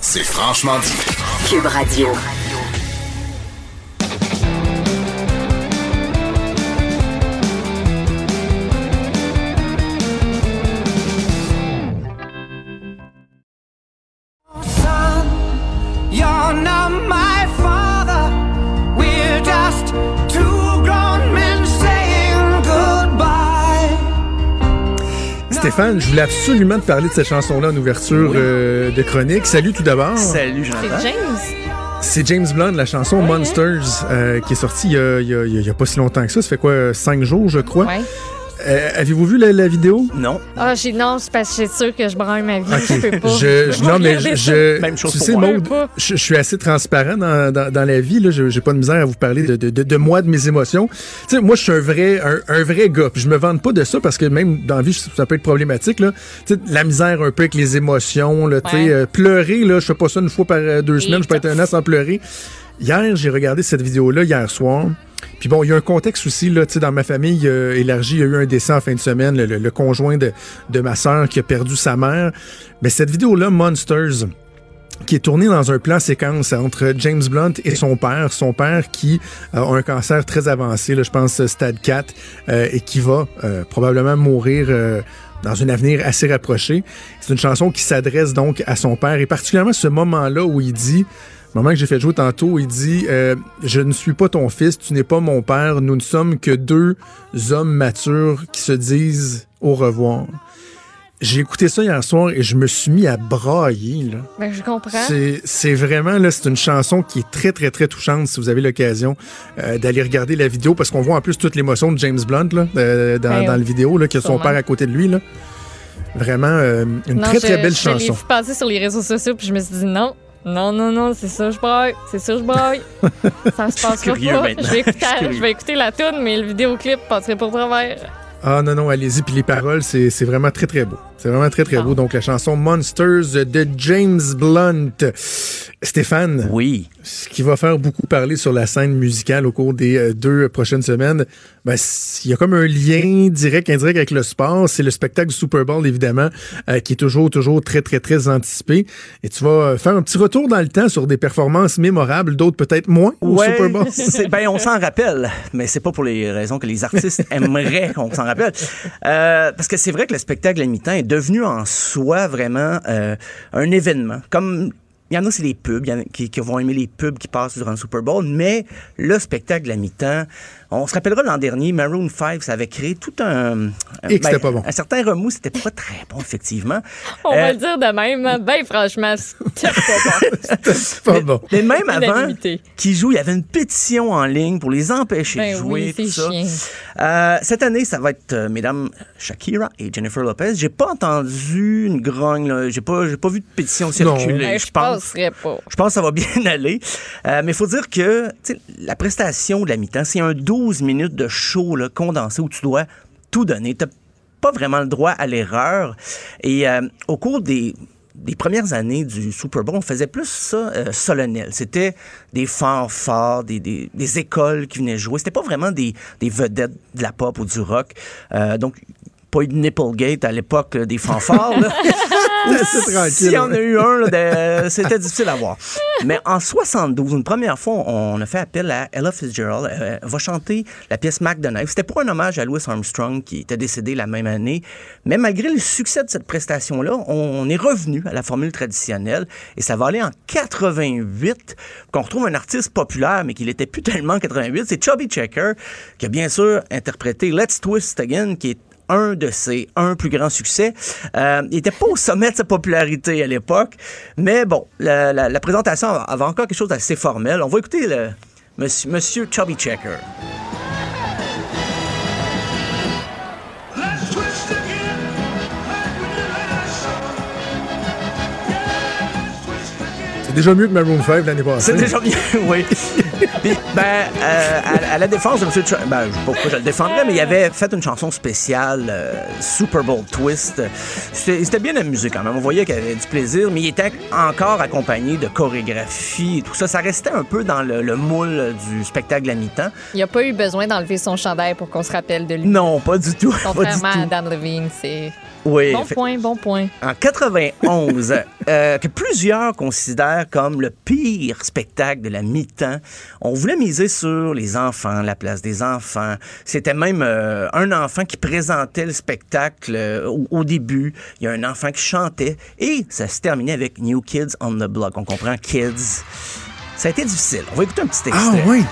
C'est franchement dit. Cube Radio. Stéphane, je voulais absolument te parler de cette chanson-là en ouverture euh, de chronique. Salut tout d'abord. Salut, C'est Jonathan. James. C'est James Blunt, la chanson Monsters, euh, qui est sortie il y, a, il y a- il y a pas si longtemps que ça. Ça fait quoi, cinq jours, je crois? Ouais. Euh, Avez-vous vu la, la vidéo? Non. Ah, j'ai non, c'est parce que je suis sûre que je branle ma vie. Je peux pas. Je, non, mais je, ça. je- Même chose tu pour sais, moi. Je suis assez transparent dans, dans, dans la vie. Là, Je- j'ai pas de misère à vous parler de, de, de, de moi, de mes émotions. Tu sais, moi, je suis un vrai, un, un vrai gars. Puis je me vante pas de ça parce que même dans la vie, ça peut être problématique. Là. Tu sais, la misère un peu avec les émotions. Là, tu sais, Ouais. euh, pleurer, là, je fais pas ça une fois par euh, deux Et semaines. Je peux être un an sans pleurer. Hier, j'ai regardé cette vidéo-là hier soir. Puis bon, il y a un contexte aussi, là, tu sais, dans ma famille euh, élargie, il y a eu un décès en fin de semaine, le, conjoint de, de ma sœur qui a perdu sa mère. Mais cette vidéo-là, Monsters, qui est tournée dans un plan séquence entre James Blunt et son père. Son père qui euh, a un cancer très avancé, là, je pense stade 4, euh, et qui va euh, probablement mourir euh, dans un avenir assez rapproché. C'est une chanson qui s'adresse donc à son père, et particulièrement ce moment-là où il dit, moment que j'ai fait jouer tantôt, il dit euh, Je ne suis pas ton fils, tu n'es pas mon père, nous ne sommes que deux hommes matures qui se disent au revoir. J'ai écouté ça hier soir et je me suis mis à brailler. Là. Ben, je comprends. C'est, vraiment là, c'est une chanson qui est très très très touchante si vous avez l'occasion euh, d'aller regarder la vidéo parce qu'on voit en plus toute l'émotion de James Blunt là, euh, dans, Ben, dans la vidéo là, que son sûrement. père à côté de lui là. Vraiment euh, une Non, très je- très belle je chanson. vu passer sur les réseaux sociaux, puis je me suis dit non. Non, non, non, c'est ça, je braille. C'est ça, je braille. ça se passera curieux pas. Je vais, écouter, Je vais écouter la tune, mais le vidéoclip passerait pour travers. Ah non non, allez-y puis les paroles c'est, c'est vraiment très très beau. C'est vraiment très très Ah. beau donc la chanson Monsters de James Blunt. Stéphane, Oui. ce qui va faire beaucoup parler sur la scène musicale au cours des euh, deux prochaines semaines, ben, il y a comme un lien direct, indirect avec le sport. C'est le spectacle du Super Bowl, évidemment, euh, qui est toujours, toujours très, très, très anticipé. Et tu vas euh, faire un petit retour dans le temps sur des performances mémorables, d'autres peut-être moins au Ouais, Super Bowl. ben, on s'en rappelle, mais c'est pas pour les raisons que les artistes aimeraient qu'on s'en rappelle. Euh, parce que c'est vrai que le spectacle à mi-temps est devenu en soi vraiment euh, un événement. Comme il y en a, c'est les pubs, y en a qui, qui vont aimer les pubs qui passent durant le Super Bowl, mais le spectacle à mi-temps, on se rappellera l'an dernier, Maroon 5, ça avait créé tout un... Et que c'était pas bon. Un certain remous, c'était pas très bon, effectivement. On Euh, va le dire de même. Ben, franchement, c'était pas bon. C'est pas bon. Mais même avant qu'ils jouent, il y avait une pétition en ligne pour les empêcher Ben de jouer. oui, c'est tout ça. Euh, cette année, ça va être, euh, mesdames, Shakira et Jennifer Lopez. J'ai pas entendu une grogne, là. J'ai pas, j'ai pas vu de pétition circuler. Ben, je pense. pas. Je pense que ça va bien aller. Euh, mais il faut dire que tu sais, la prestation de la mi-temps, c'est un 12 minutes de show là, condensé où tu dois tout donner. Tu pas vraiment le droit à l'erreur. Et euh, au cours des, premières années du Super Bowl, on faisait plus ça euh, solennel. C'était des fanfares, des, des, écoles qui venaient jouer. C'était pas vraiment des, des vedettes de la pop ou du rock. Euh, donc, pas eu de Nipplegate à l'époque là, des fanfares. S'il y en a eu un, là, de- c'était difficile à voir. Mais en 72, une première fois, on a fait appel à Ella Fitzgerald. Euh, Elle va chanter la pièce Mac Knife. C'était pour un hommage à Louis Armstrong qui était décédé la même année. Mais malgré le succès de cette prestation-là, on, on est revenu à la formule traditionnelle et ça va aller en 88 qu'on retrouve un artiste populaire, mais qui n'était plus tellement en 88. C'est Chubby Checker qui a bien sûr interprété Let's Twist Again, qui est un de ses un plus grands succès. Euh, il n'était pas au sommet de sa popularité à l'époque, mais bon, la, présentation avait encore quelque chose d'assez formel. On va écouter le monsieur Chubby Checker. C'est déjà mieux que Maroon 5 l'année passée. C'est déjà bien, oui. Puis, ben, euh, à, à la défense de M. Trump, ben, je sais pas pourquoi je le défendrais, mais il avait fait une chanson spéciale, euh, Super Bowl Twist. C'était bien amusé quand même. On voyait qu'il avait du plaisir, mais il était encore accompagné de chorégraphie et tout ça. Ça restait un peu dans le, le moule du spectacle à mi-temps. Il n'y a pas eu besoin d'enlever son chandail pour qu'on se rappelle de lui. Non, pas du tout. Pas du Contrairement à tout. Dan Levine, c'est. Oui, Bon fait- point, bon point. en 91, euh, que plusieurs considèrent comme le pire spectacle de la mi-temps. On voulait miser sur les enfants, la place des enfants. C'était même euh, un enfant qui présentait le spectacle euh, au, au début. Il y a un enfant qui chantait et ça se terminait avec New Kids on the Block. On comprend Kids. Ça a été difficile. On va écouter un petit Ah extrait. oui.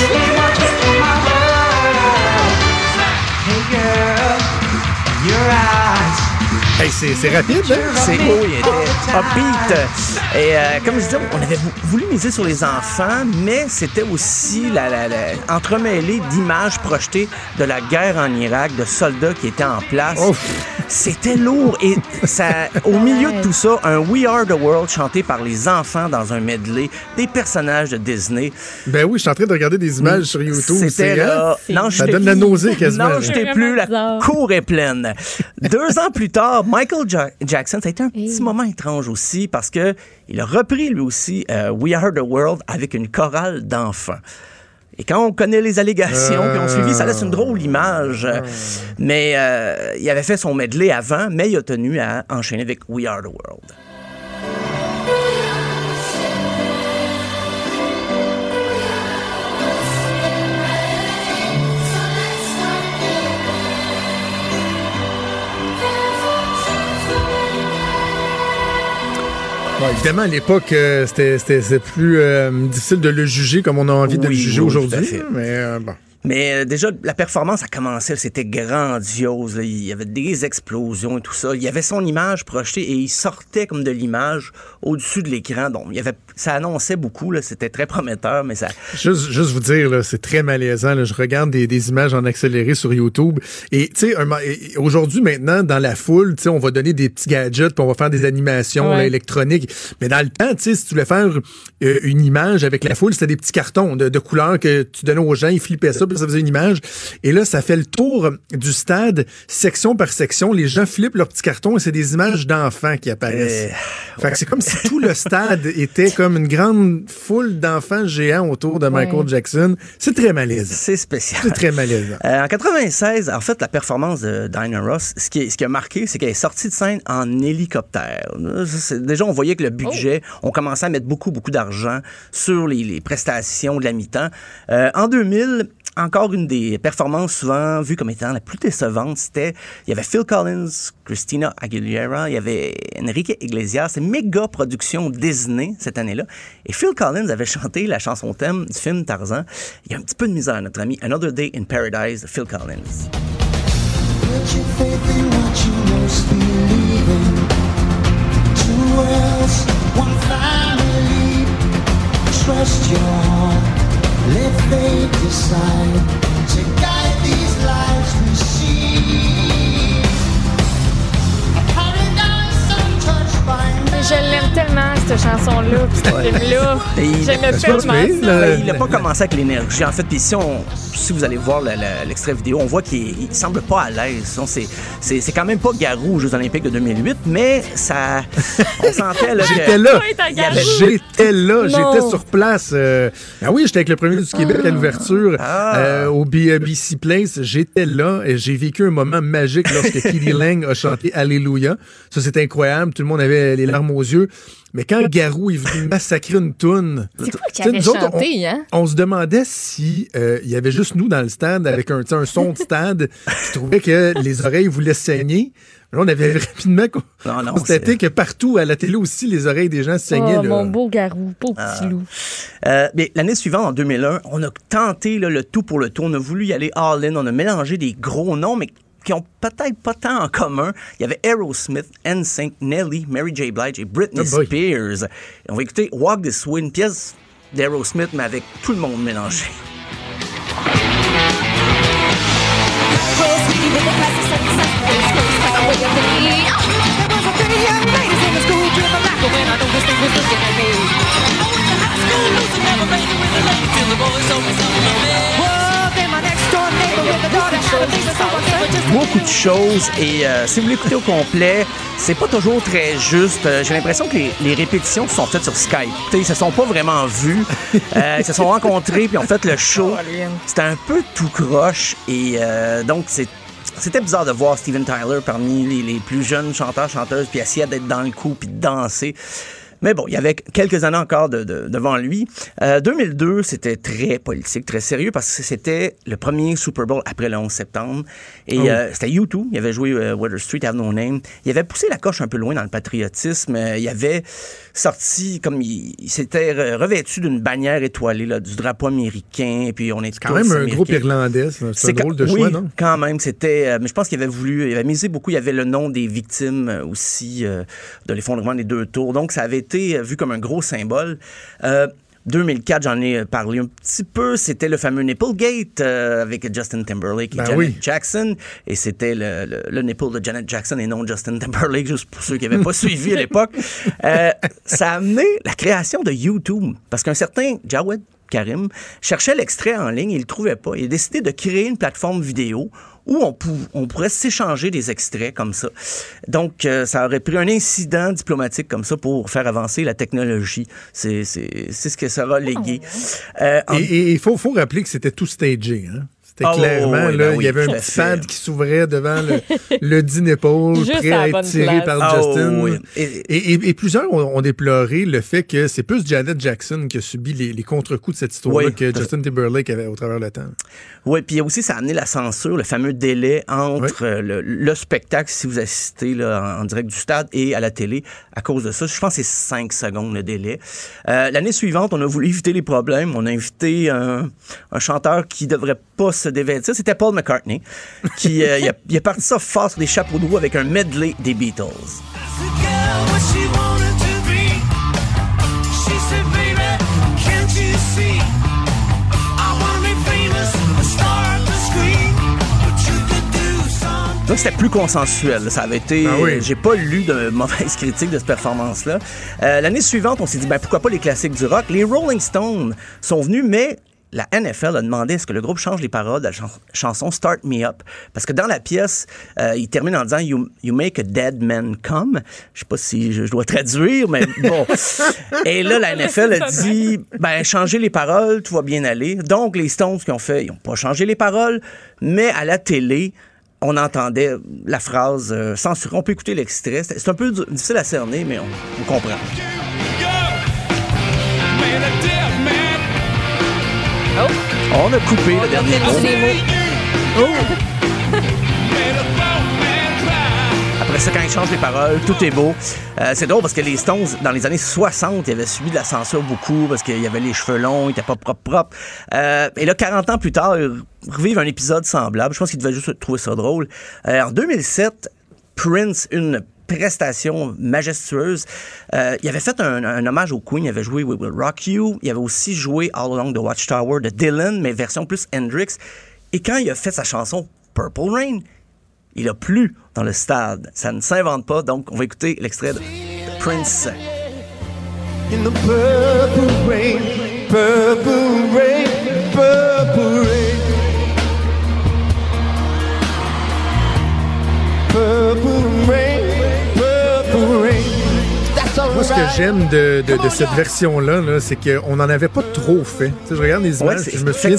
Hey, c'est c'est rapide, hein? C'est beau, il était upbeat. Et euh, comme je disais, on avait vou- voulu miser sur les enfants, mais c'était aussi la, la- la- entremêlé d'images projetées de la guerre en Irak, de soldats qui étaient en place. C'était lourd. Et ça, au milieu de tout ça, un We Are the World chanté par les enfants dans un medley, des personnages de Disney. Ben oui, je suis en train de regarder des images sur YouTube. C'était là. hein? Non, Ça donne la nausée quasiment. Non, je t'ai plus. La cour est pleine. Deux ans plus tard, Michael Ja- Jackson, ça a été un petit moment étrange aussi parce que il a repris lui aussi euh, We Are the World avec une chorale d'enfants. Et quand on connaît les allégations qui ont suivi, ça laisse une drôle image. Mais euh, il avait fait son medley avant, mais il a tenu à enchaîner avec We Are the World. Bon, évidemment, à l'époque, euh, c'était plus euh, difficile de le juger comme on a envie de le juger oui, aujourd'hui. Mais euh, bon. Mais euh, déjà, la performance a commencé, c'était grandiose. là. Il y avait des explosions et tout ça. Il y avait son image projetée et il sortait comme de l'image au-dessus de l'écran. Donc, il y avait, ça annonçait beaucoup. là. C'était très prometteur, mais ça. Juste, juste vous dire, là, c'est très malaisant. là. Je regarde des, des images en accéléré sur YouTube. Et tu sais, aujourd'hui, maintenant, dans la foule, tu sais, on va donner des petits gadgets, puis on va faire des animations Ouais. là, électroniques. Mais dans le temps, tu sais, si tu voulais faire euh, une image avec la foule, c'était des petits cartons de, de couleurs que tu donnais aux gens, ils flippaient ça, puis ça faisait une image. Et là, ça fait le tour du stade, section par section. Les gens flippent leurs petits cartons et c'est des images d'enfants qui apparaissent. Que c'est comme si tout le stade était comme une grande foule d'enfants géants autour de Michael. Jackson. C'est très malaisant. C'est spécial. C'est très malaisant. Euh, en 96, en fait, la performance de Diana Ross, ce qui, est- ce qui a marqué, c'est qu'elle est sortie de scène en hélicoptère. Déjà, on voyait que le budget, on commençait à mettre beaucoup, beaucoup d'argent sur les, les prestations de la mi-temps. Euh, en 2000, encore une des performances souvent vues comme étant la plus décevante, c'était, il y avait Phil Collins, Christina Aguilera, il y avait Enrique Iglesias, c'est méga production Disney cette année-là. Et Phil Collins avait chanté la chanson thème du film Tarzan. Il y a un petit peu de misère, notre ami Another Day in Paradise Phil Collins. Trust your let fate decide. To guide Je l'aime tellement, cette chanson-là, puis ce film-là. C'est pas tellement pire, ça. Ben, il n'a pas commencé avec l'énergie. En fait, puis si, on- si vous allez voir l'extrait vidéo, on voit qu'il il semble pas à l'aise. C'est, c'est, c'est quand même pas Garou aux Jeux Olympiques de 2008, mais ça. On sentait là, J'étais là. J'étais là, j'étais sur place. euh, Ah oui, j'étais avec le premier du Québec à l'ouverture Ah. euh, au B- BC Place. J'étais là et j'ai vécu un moment magique lorsque Kitty Lang a chanté Alléluia. Ça, c'était incroyable. Tout le monde avait les larmes aux yeux. Mais quand Garou est venu massacrer une toune... Quoi autres, hein? on se demandait si euh, il y avait juste nous dans le stade avec un, son de stade qui trouvait que les oreilles voulaient saigner. Là, on avait rapidement Non, non, constaté que partout à la télé aussi, les oreilles des gens saignaient. Oh, là. mon beau garou, beau Ah. petit loup. Euh, mais l'année suivante, en 2001, on a tenté là, le tout pour le tout. On a voulu y aller all-in. On a mélangé des gros noms, mais qui ont peut-être pas tant en commun. Il y avait Aerosmith, NSYNC, Nelly, Mary J. Blige et Britney Oh. Spears. Et on va écouter Walk This Way, une pièce d'Aerosmith, mais avec tout le monde mélangé. Beaucoup de choses et euh, si vous l'écoutez au complet, c'est pas toujours très juste. Euh, J'ai l'impression que les, les répétitions sont faites sur Skype. T'sais, ils se sont pas vraiment vus. Euh, ils se sont rencontrés puis ont fait le show. C'était un peu tout croche et euh, donc c'est c'était bizarre de voir Steven Tyler parmi les, les plus jeunes chanteurs chanteuses puis essayer d'être dans le coup puis de danser. Mais bon, il y avait quelques années encore de- de- devant lui. Euh, 2002, c'était très politique, très sérieux parce que c'était le premier Super Bowl après le 11 septembre. Et Oh. euh, c'était U2. Il avait joué euh, Water Street, Have No Name. Il avait poussé la coche un peu loin dans le patriotisme. Euh, il avait sorti comme il, il s'était re- revêtu d'une bannière étoilée, là, du drapeau américain. Et puis on est Quand même un groupe irlandais. C'est un drôle de oui, choix, non? quand même, c'était. euh, mais je pense qu'il avait voulu, il avait misé beaucoup. Il y avait le nom des victimes euh, aussi euh, de l'effondrement des deux tours. Donc, ça avait été euh, vu comme un gros symbole. Euh, 2004, j'en ai parlé un petit peu. C'était le fameux Nipplegate euh, avec Justin Timberlake et Ben Janet oui. Jackson. Et c'était le, le, le nipple de Janet Jackson et non Justin Timberlake, juste pour ceux qui n'avaient pas suivi à l'époque. Euh, ça a amené la création de YouTube. Parce qu'un certain Jawed Karim cherchait l'extrait en ligne il ne le trouvait pas. Il a décidé de créer une plateforme vidéo où on, pou- on pourrait s'échanger des extraits comme ça. Donc, euh, ça aurait pris un incident diplomatique comme ça pour faire avancer la technologie. C'est ce que ça va léguer. Euh, en- Et- Et il faut, faut rappeler que c'était tout stagé. Hein? C'était Ah, clairement, là, ben il y avait un petit pad qui s'ouvrait devant le, le dîner prêt à être tiré place. par Ah, Justin. oui. Et, Et- et- et plusieurs ont, ont déploré le fait que c'est plus Janet Jackson qui a subi les, les contre-coups de cette histoire-là Oui. que Justin Timberlake avait au travers le temps. Oui, puis aussi, ça a amené la censure, le fameux délai entre euh, le, le spectacle, si vous assistez là, en, en direct du stade, et à la télé à cause de ça. Je pense que c'est 5 secondes le délai. Euh, L'année suivante, on a voulu éviter les problèmes. On a invité un, un chanteur qui devrait pas se dévêtir. C'était Paul McCartney, qui euh, il a, il a parti ça fort sur des chapeaux de roue avec un medley des Beatles. Donc, c'était plus consensuel. Ça avait été. Oui. euh, J'ai pas lu de mauvaises critiques de cette performance-là. Euh, L'année suivante, on s'est dit, ben, pourquoi pas les classiques du rock? Les Rolling Stones sont venus, mais la NFL a demandé à ce que le groupe change les paroles de la chan- chanson Start Me Up. Parce que dans la pièce, euh, il termine en disant you, you make a dead man come. Je sais pas si je, je dois traduire, mais bon. Et là, la NFL a dit ben, changez les paroles, tout va bien aller. Donc, les Stones qui ont fait, ils n'ont pas changé les paroles, mais à la télé, on entendait la phrase euh, censurée. On peut écouter l'extrait. C'est un peu difficile à cerner, mais on, on comprend. On a coupé le dernier mot. Mots. Après ça, quand ils changent les paroles, tout est beau. Euh, c'est drôle parce que les Stones, dans les années 60, ils avaient subi de la censure beaucoup parce qu'il y avait les cheveux longs, ils étaient pas propres, propres. Euh, et là, 40 ans plus tard, ils revivent un épisode semblable. Je pense qu'ils devaient juste trouver ça drôle. Euh, en 2007, Prince, une prestation majestueuse. Euh, il avait fait un, hommage au Queen, il avait joué We Will Rock You, il avait aussi joué All Along the Watchtower de Dylan, mais version plus Hendrix. Et quand il a fait sa chanson Purple Rain, il a plu dans le stade. Ça ne s'invente pas, donc on va écouter l'extrait de Prince. In the purple rain, purple rain, purple rain. Moi, ce que j'aime de, de- de cette version-là, là, c'est qu'on n'en avait pas trop fait. Je regarde les images, je me souviens,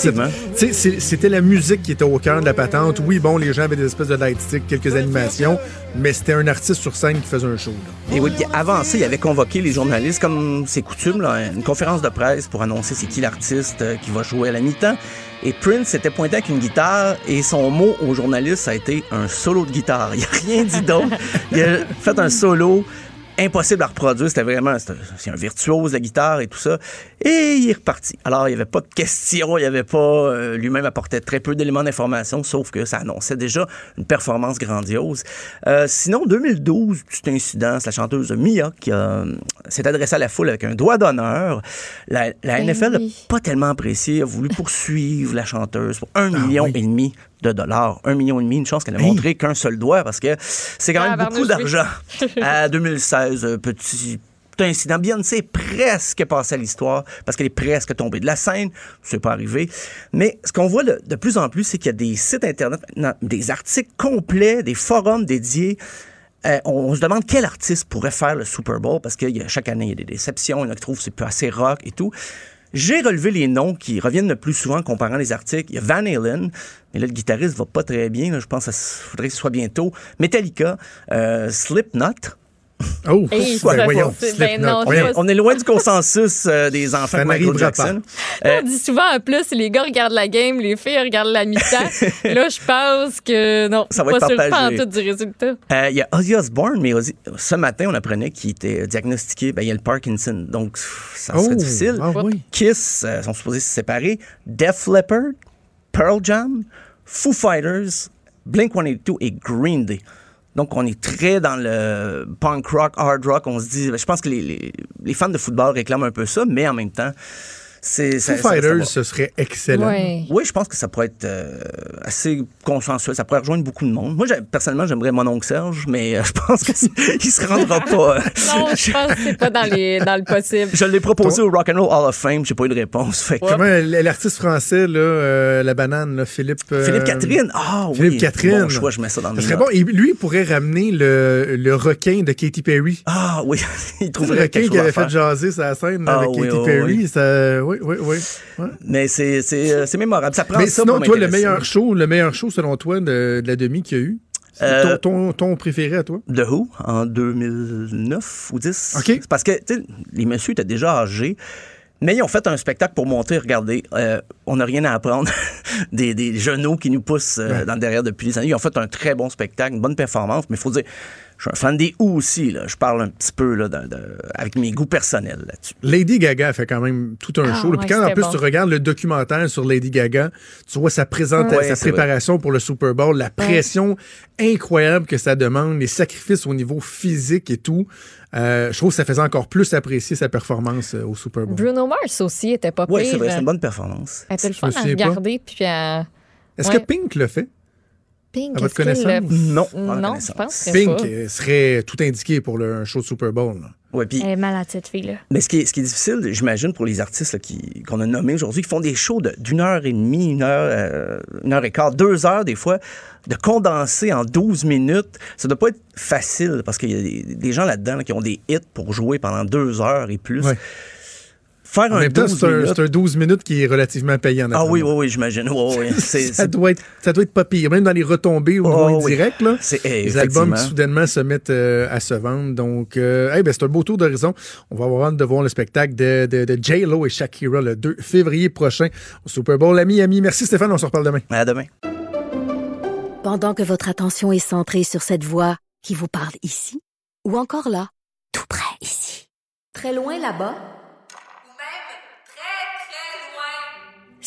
c'était la musique qui était au cœur de la patente. Oui, bon, les gens avaient des espèces de lightsticks, quelques animations, mais c'était un artiste sur scène qui faisait un show. là. Et oui, puis avant ça, il avait convoqué les journalistes, comme c'est coutume, là, une conférence de presse pour annoncer c'est qui l'artiste euh, qui va jouer à la mi-temps. Et Prince s'était pointé avec une guitare et son mot aux journalistes, ça a été un solo de guitare. Il n'a rien dit d'autre. Il a fait un solo impossible à reproduire. C'était vraiment, c'est un, virtuose de la guitare et tout ça. Et il est reparti. Alors, il n'y avait pas de questions, il n'y avait pas, euh, lui-même apportait très peu d'éléments d'information, sauf que ça annonçait déjà une performance grandiose. Euh, sinon, 2012, petit incident, c'est la chanteuse Mia qui euh, s'est adressée à la foule avec un doigt d'honneur. La, la Ben NFL n'a oui. pas tellement apprécié, a voulu poursuivre la chanteuse pour un million oui. et demi de dollars. Un million et demi, une chance qu'elle a montré qu'un seul doigt parce que c'est quand Ah, même beaucoup barnouche, oui. d'argent. à 2016, euh, petit incident. Beyoncé est presque passée à l'histoire parce qu'elle est presque tombée de la scène. C'est pas arrivé. Mais ce qu'on voit de, de plus en plus, c'est qu'il y a des sites Internet, maintenant, des articles complets, des forums dédiés. Euh, on, on se demande quel artiste pourrait faire le Super Bowl parce que il y a- chaque année, il y a des déceptions. Il y en a qui trouvent que c'est pas assez rock et tout. J'ai relevé les noms qui reviennent le plus souvent en comparant les articles. Il y a Van Halen, mais là, le guitariste va pas très bien. Je pense qu'il faudrait que ce soit bientôt. Metallica, euh, Slipknot, Oh, Hey, ben voyons, ben non, Voyons. On est loin du consensus euh, des enfants de Michael Jackson. On dit souvent en plus, les gars regardent la game, les filles regardent la mi-temps. là, je pense que non, Ça va pas être sûr pas en partagé. tout du résultat. Euh, Il y a Ozzy Osbourne, mais Ozzy- ce matin, on apprenait qu'il était diagnostiqué, ben, il y a le Parkinson. Donc, ça serait Oh, difficile. ah oui. Kiss euh, sont supposés se séparer. Def Leppard, Pearl Jam, Foo Fighters, Blink-182 et Green Day. Donc, on est très dans le punk rock, hard rock. On se dit, je pense que les fans de football réclament un peu ça, mais en même temps, c'est. ça- Foo ça- ça va. Fighters, ce serait excellent. Oui, je pense que ça pourrait être euh, assez consensuel. Ça pourrait rejoindre beaucoup de monde. Moi, personnellement, j'aimerais mon oncle Serge, mais euh, je pense qu'il se rendra pas. euh. Non, je pense que c'est pas dans, les, dans le possible. Je l'ai proposé au Rock and Roll Hall of Fame, j'ai pas eu de réponse. Fait que- Comment l'artiste français, là, euh, la banane, là, Philippe. euh, Philippe Catherine, ah oui. Philippe Catherine. Bon choix, je mets ça dans mes serait bon. Et lui, il pourrait ramener le, le requin de Katy Perry. Ah oui, il Le trouverait requin quelque chose qui avait fait jaser sa scène Ah avec oui, Katy Perry. oui. Ça, oui, oui, oui. Ouais. Mais c'est c'est euh, c'est mémorable. Ça prend Mais ça sinon, pour toi, le meilleur show, le meilleur show selon toi de, de la demi qu'il y a eu, Euh, ton, ton, ton préféré à toi? The Who en 2009 ou 10. OK. C'est parce que tu sais, les messieurs étaient déjà âgés. Mais ils ont fait un spectacle pour montrer, regardez, euh, on n'a rien à apprendre des, des genoux qui nous poussent euh, Ouais. dans le derrière depuis des années. Ils ont fait un très bon spectacle, une bonne performance, mais il faut dire, je suis un fan des Who aussi. Là. Je parle un petit peu là, de- de- avec mes goûts personnels là-dessus. Lady Gaga fait quand même tout un Ah, show. là. Puis ouais, quand en plus bon. tu regardes le documentaire sur Lady Gaga, tu vois sa présentation, Ouais, sa préparation pour le Super Bowl, la pression incroyable que ça demande, les sacrifices au niveau physique et tout. Euh, je trouve que ça faisait encore plus apprécier sa performance euh, au Super Bowl. Bruno Mars aussi était pas Oui, pire. c'est vrai, c'est une bonne performance. Elle était le Je fun à regarder. Puis à Est-ce ouais. que Pink le fait? Pink, À votre est-ce qu'il connaissance? le- Non, Non, je pense que Pink pas. serait tout indiqué pour le, un show de Super Bowl. là. Ouais, puis Elle est malade, cette fille-là. Mais ce qui est, ce qui est difficile, j'imagine, pour les artistes qu'on a nommés aujourd'hui, qui font des shows de- d'une heure et demie, une heure, euh, une heure et quart, deux heures des fois, de condenser en 12 minutes, ça doit pas être facile parce qu'il y a des, des gens là-dedans là, qui ont des hits pour jouer pendant deux heures et plus. Ouais. Faire En un même temps, 12 c'est un, minutes... c'est un 12 minutes qui est relativement payant. Ah oui, oui, oui, j'imagine. Ça, doit être, ça doit être pas pire. Même dans les retombées au Oh, oui. là, C'est- eh, les albums qui soudainement se mettent euh, à se vendre. Donc, euh, hey, ben, c'est un beau tour d'horizon. On va avoir hâte de voir le spectacle de, de, de J-Lo et Shakira le 2 février prochain au Super Bowl. Ami, ami, merci Stéphane, on se reparle demain. À demain. Pendant que votre attention est centrée sur cette voix qui vous parle ici, ou encore là, tout près ici, très loin là-bas,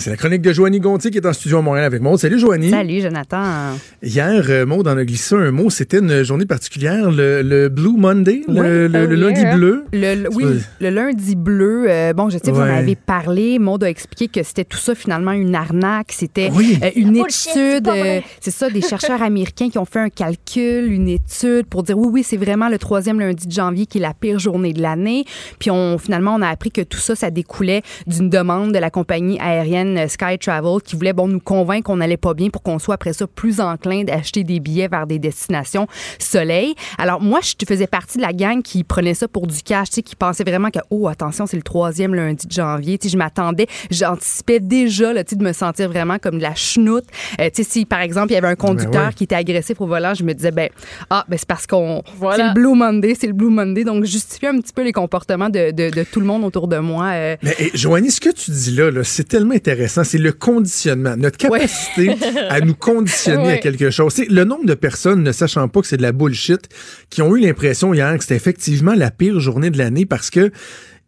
C'est la chronique de Joanie Gontier qui est en studio à Montréal avec moi. Salut Joanie. Salut, Jonathan. Hier, euh, Maud en a glissé un mot. C'était une journée particulière, le, le Blue Monday, le, oh le lundi bleu. Le, le- oui, le lundi bleu, euh, bon, je sais que vous en avez parlé. Maud a expliqué que c'était tout ça finalement une arnaque. C'était Oui. euh, une c'est étude. euh, c'est ça, des chercheurs américains qui ont fait un calcul, une étude pour dire oui, oui, c'est vraiment le troisième lundi de janvier qui est la pire journée de l'année. Puis on, finalement, on a appris que tout ça, ça découlait d'une demande de la compagnie aérienne Sky Travel qui voulait bon, nous convaincre qu'on n'allait pas bien pour qu'on soit après ça plus enclin d'acheter des billets vers des destinations soleil. Alors moi, je faisais partie de la gang qui prenait ça pour du cash, tu sais, qui pensait vraiment que, oh, attention, c'est le troisième lundi de janvier. Tu sais, je m'attendais, j'anticipais déjà là, tu sais, de me sentir vraiment comme de la chenoute. Euh, tu sais, si par exemple, il y avait un conducteur Ben ouais. qui était agressif au volant, je me disais, ben, ah, ben c'est parce qu'on. Voilà. C'est le Blue Monday, c'est le Blue Monday. Donc, je justifiais un petit peu les comportements de, de, de tout le monde autour de moi. euh, Mais hey, Joanie, ce que tu dis là, là, c'est tellement intéressant. C'est le conditionnement, notre capacité à nous conditionner à quelque chose. C'est le nombre de personnes ne sachant pas que c'est de la bullshit qui ont eu l'impression hier que c'était effectivement la pire journée de l'année parce que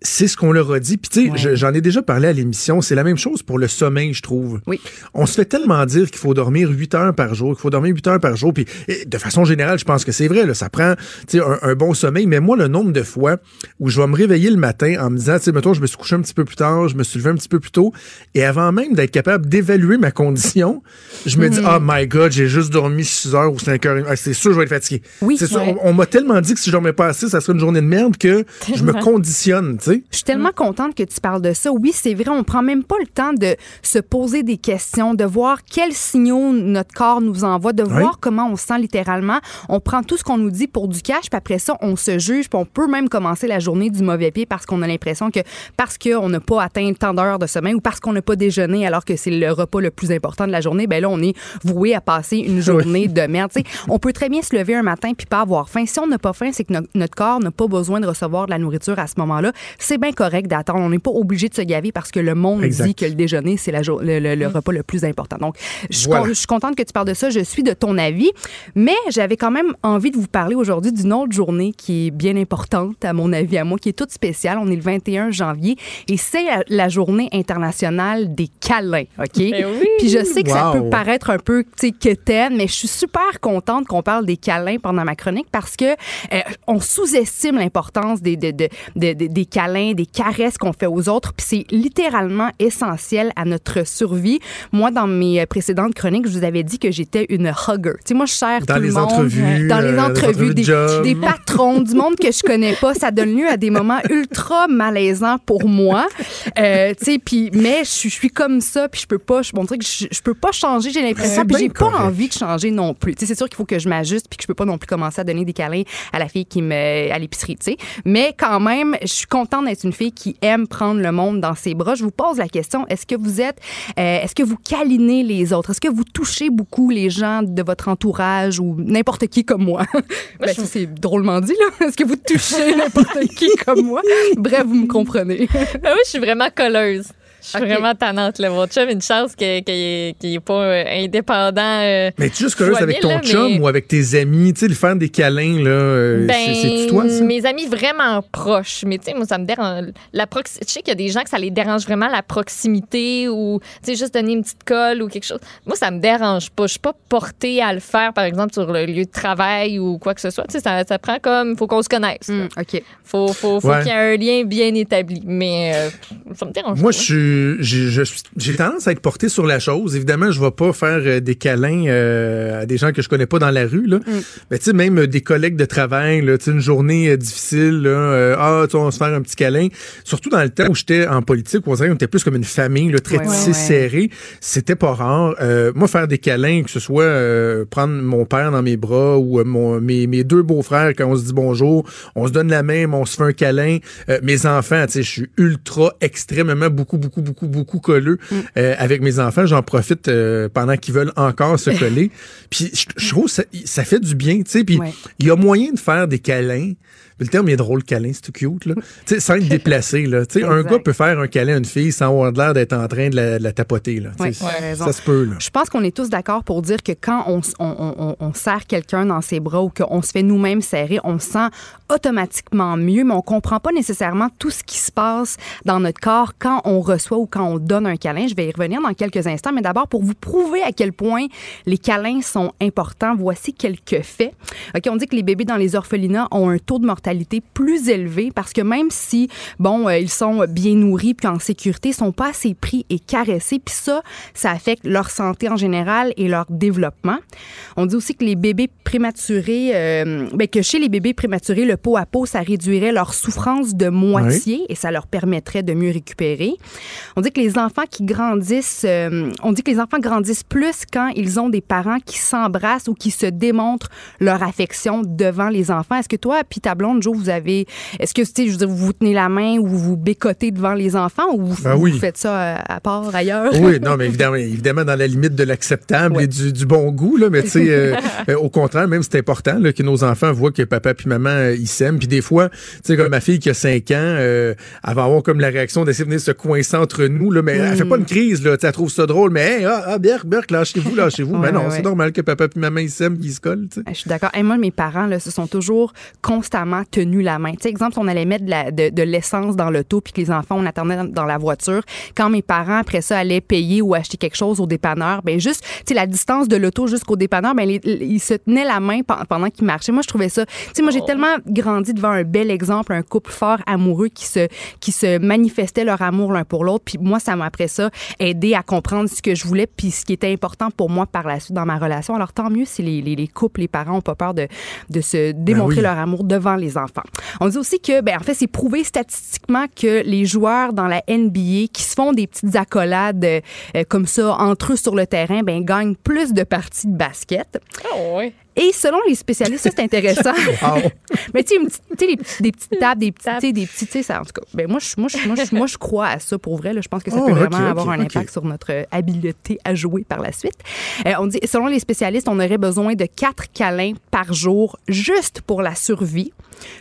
c'est ce qu'on leur a dit. Puis tu sais, je- j'en ai déjà parlé à l'émission, c'est la même chose pour le sommeil, je trouve. Oui. On se fait tellement dire qu'il faut dormir 8 heures par jour, qu'il faut dormir 8 heures par jour. Puis de façon générale, je pense que c'est vrai, là, ça prend tu sais, un, un bon sommeil. Mais moi, le nombre de fois où je vais me réveiller le matin en me disant, tu sais, mettons, je me suis couché un petit peu plus tard, je me suis levé un petit peu plus tôt, et avant même d'être capable d'évaluer ma condition, je me dis, oh my God, j'ai juste dormi 6 heures ou 5 heures. Ah, c'est sûr, je vais être fatigué. Oui, c'est sûr. ouais. On, on m'a tellement dit que si je dormais pas assez, ça serait une journée de merde que je me conditionne, tu Je suis tellement contente que tu parles de ça. Oui, c'est vrai, on prend même pas le temps de se poser des questions, de voir quels signaux notre corps nous envoie, de Oui. voir comment on se sent littéralement. On prend tout ce qu'on nous dit pour du cash, puis après ça, on se juge, puis on peut même commencer la journée du mauvais pied parce qu'on a l'impression que parce qu'on n'a pas atteint tant d'heures de sommeil ou parce qu'on n'a pas déjeuné alors que c'est le repas le plus important de la journée, ben là, on est voué à passer une journée de merde. On peut très bien se lever un matin puis pas avoir faim. Si on n'a pas faim, c'est que no- notre corps n'a pas besoin de recevoir de la nourriture à ce moment-là. C'est bien correct d'attendre. On n'est pas obligé de se gaver parce que le monde Exact. dit que le déjeuner, c'est le, le- le repas le plus important. Donc, je suis Voilà. con- je suis contente que tu parles de ça. Je suis de ton avis. Mais j'avais quand même envie de vous parler aujourd'hui d'une autre journée qui est bien importante, à mon avis, à moi, qui est toute spéciale. On est le 21 janvier et c'est la, journée internationale des câlins, OK? Ben oui! Puis je sais que ça peut paraître un peu, tu sais, quétaine, mais je suis super contente qu'on parle des câlins pendant ma chronique parce que euh, on sous-estime l'importance des, de- de- de- de- des câlins, des caresses qu'on fait aux autres. Puis c'est littéralement essentiel à notre survie. Moi, dans mes euh, précédentes chroniques, je vous avais dit que j'étais une hugger. Tu sais, moi, je sers Dans tout le monde. entrevues, Dans les euh, les entrevues, entrevues de des, patrons, du monde que je connais pas. Ça donne lieu à des moments ultra malaisants pour moi. Euh, tu sais, puis mais je suis- je suis comme ça, puis je peux pas, je, on dirait que je, je peux pas changer, j'ai l'impression, C'est puis bien j'ai pas envie de changer non plus. Tu sais, c'est sûr qu'il faut que je m'ajuste, puis que je peux pas non plus commencer à donner des câlins à la fille qui me à l'épicerie, tu sais. Mais quand même, je suis contente d'être une fille qui aime prendre le monde dans ses bras. Je vous pose la question est-ce que vous êtes, euh, est-ce que vous câlinez les autres? Est-ce que vous touchez beaucoup les gens de votre entourage ou n'importe qui comme moi? Ben, c'est drôlement dit là. Est-ce que vous touchez n'importe qui comme moi? Bref, vous me comprenez. Ah oui, je suis vraiment colleuse. Je suis vraiment tannante. Là. Votre chum, une chance qu'il n'est pas euh, indépendant. euh, Mais tu es juste curieuse avec ton là, chum mais- ou avec tes amis, tu sais, le faire des câlins, là, euh, Ben, c'est- toi, ça? mes amis vraiment proches. Mais tu sais, moi, ça me dérange. La proxi- Je sais qu'il y a des gens que ça les dérange vraiment la proximité ou, tu sais, juste donner une petite colle ou quelque chose. Moi, ça me dérange pas. Je suis pas portée à le faire, par exemple, sur le lieu de travail ou quoi que ce soit. Tu sais, ça, ça prend comme, faut qu'on se connaisse. là. OK. Faut, faut, faut Ouais. qu'il y ait un lien bien établi. Mais euh, ça me dérange Moi, pas. je suis, suis- j'ai tendance à être porté sur la chose. Évidemment, je vais pas faire euh, des câlins euh, à des gens que je connais pas dans la rue. Là. Mais tu sais, même euh, des collègues de travail, là, tu sais, une journée euh, difficile, là, euh, ah, on va se faire un petit câlin. Surtout dans le temps où j'étais en politique, où on était plus comme une famille, là, très Ouais, tissée, ouais. serrée. C'était pas rare. Euh, moi, faire des câlins, que ce soit euh, prendre mon père dans mes bras ou mon, mes, mes deux beaux-frères quand on se dit bonjour, on se donne la main, on se fait un câlin. Euh, mes enfants, tu sais, je suis ultra, extrêmement, beaucoup, beaucoup, beaucoup, beaucoup colleux euh, avec mes enfants. J'en profite euh, pendant qu'ils veulent encore se coller. Puis je, je trouve ça, ça fait du bien, tu sais. Puis il y a moyen de faire des câlins. Le terme il est drôle, câlin, c'est tout cute, là. Tu sais, sans être déplacé, là. Tu sais, un gars peut faire un câlin à une fille sans avoir l'air d'être en train de la, de la tapoter, là. Oui, ça se peut, là. Je pense qu'on est tous d'accord pour dire que quand on- on serre quelqu'un dans ses bras ou qu'on se fait nous-mêmes serrer, on se sent automatiquement mieux, mais on comprend pas nécessairement tout ce qui se passe dans notre corps quand on reçoit ou quand on donne un câlin. Je vais y revenir dans quelques instants, mais d'abord pour vous prouver à quel point les câlins sont importants, voici quelques faits. OK, on dit que les bébés dans les orphelinats ont un taux de mortalité plus élevé parce que même si, bon, euh, ils sont bien nourris puis en sécurité, ils sont pas assez pris et caressés. Puis ça, ça affecte leur santé en général et leur développement. On dit aussi que les bébés prématurés, euh, ben, que chez les bébés prématurés, le pot à pot, ça réduirait leur souffrance de moitié et ça leur permettrait de mieux récupérer. On dit que les enfants qui grandissent, euh, on dit que les enfants grandissent plus quand ils ont des parents qui s'embrassent ou qui se démontrent leur affection devant les enfants. Est-ce que toi, puis ta blonde, Joe, vous avez, est-ce que tu sais, je veux dire, vous vous tenez la main ou vous vous bécotez devant les enfants ou vous, Ben vous faites ça euh, à part ailleurs? Oui, non, mais évidemment, évidemment dans la limite de l'acceptable et du, du bon goût, là, mais tu sais, euh, euh, au contraire, même c'est important là, que nos enfants voient que papa puis maman, euh, ils s'aiment. Puis des fois, tu sais, comme ma fille qui a 5 ans, elle va avoir comme la réaction d'essayer de venir se coincer entre nous, là, mais elle fait pas une crise, là. Elle trouve ça drôle, mais hey, ah, ah, Berk, Berk, lâchez-vous, lâchez-vous. mais Ouais, non, ouais, c'est normal que papa et maman ils s'aiment, qu'ils se collent. tu sais. Je suis d'accord. Et moi, mes parents, là, se sont toujours constamment tenus la main. Tu sais, exemple, on allait mettre de, la- de- de l'essence dans l'auto puis que les enfants, on attendait dans, dans la voiture. Quand mes parents, après ça, allaient payer ou acheter quelque chose au dépanneur, ben juste, tu sais, la distance de l'auto jusqu'au dépanneur, ben les- ils se tenaient la main pen- pendant qu'ils marchaient. Moi, je trouvais ça. Tu sais, moi, j'ai tellement grandi devant un bel exemple, un couple fort amoureux qui se, qui se manifestait leur amour l'un pour l'autre. Puis moi, ça m'a après ça aidé à comprendre ce que je voulais puis ce qui était important pour moi par la suite dans ma relation. Alors tant mieux si les, les, les couples, les parents ont pas peur de, de se démontrer oui. leur amour devant les On dit aussi que, ben, en fait, c'est prouvé statistiquement que les joueurs dans la NBA qui se font des petites accolades euh, comme ça entre eux sur le terrain, ben, gagnent plus de parties de basket. Ouais. Et selon les spécialistes, ça c'est intéressant. Mais tu sais, des petites tables, des petits, tu sais, des petits, tu sais, ça, en tout cas. Ben moi, je, moi, je, moi, je, moi, je crois à ça pour vrai. là. Je pense que ça Oh, peut vraiment avoir un impact sur notre habileté à jouer par la suite. Euh, on dit, selon les spécialistes, on aurait besoin de quatre câlins par jour juste pour la survie.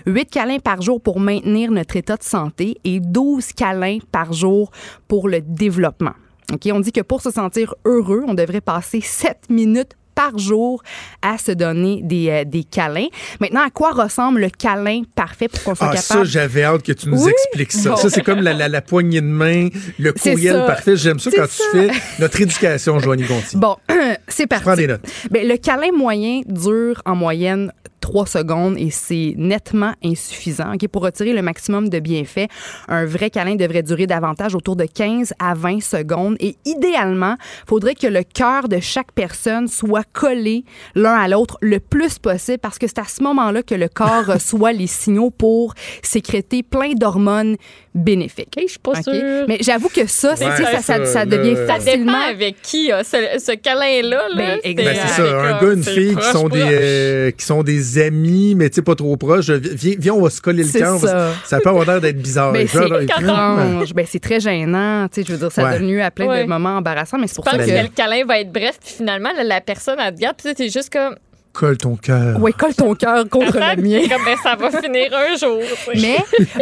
8 câlins par jour pour maintenir notre état de santé et 12 câlins par jour pour le développement. OK? On dit que pour se sentir heureux, on devrait passer 7 minutes par jour à se donner des, euh, des câlins. Maintenant, à quoi ressemble le câlin parfait pour qu'on soit Ah, ça, capable? j'avais hâte que tu nous Oui? expliques ça. Bon. Ça, c'est comme la, la, la poignée de main, le courriel ça. parfait. J'aime ça quand ça. tu fais notre éducation, Joanie Gontier. Bon, c'est parti. prends des notes. Ben, le câlin moyen dure en moyenne 3 secondes et c'est nettement insuffisant. OK? Pour retirer le maximum de bienfaits, un vrai câlin devrait durer davantage autour de 15 à 20 secondes et idéalement, faudrait que le cœur de chaque personne soit collé l'un à l'autre le plus possible parce que c'est à ce moment-là que le corps reçoit les signaux pour sécréter plein d'hormones bénéfiques. je suis pas OK? sûre. Mais j'avoue que ça, Ouais, ça, ça, ça, ça là, devient facilement... dépend avec qui, ah, ce, ce câlin-là. Là, Ben, c'est. Ben, c'est ça, un gars, une fille qui proche, sont, des, proche. euh, qui sont des amis, mais tu sais, pas trop proches. Viens, viens, on va se coller le C'est cœur. on va ça. peut avoir l'air d'être bizarre. Ben, c'est. Ben, c'est très gênant. Tu sais, je veux dire, ça Ouais. lieu à plein Ouais. de moments embarrassants, mais c'est pour Je ça pense que. que le câlin va être bref, puis finalement, là, la personne, elle te garde, puis t'es juste comme. Colle ton cœur. Oui, colle ton cœur contre Attends, le mien. comme, ben, ça va finir un jour. Mais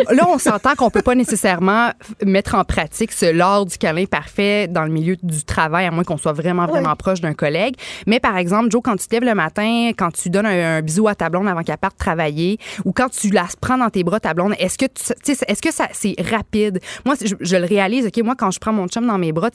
là, on s'entend qu'on peut pas nécessairement mettre en pratique ce l'art du câlin parfait dans le milieu du travail, à moins qu'on soit vraiment, vraiment proche d'un collègue. Mais par exemple, Joe, quand tu te lèves le matin, quand tu donnes un, un bisou à ta blonde avant qu'elle parte travailler, ou quand tu la prends dans tes bras, ta blonde, est-ce que est-ce que ça c'est rapide? Moi, je, je le réalise, OK, moi, quand je prends mon chum dans mes bras,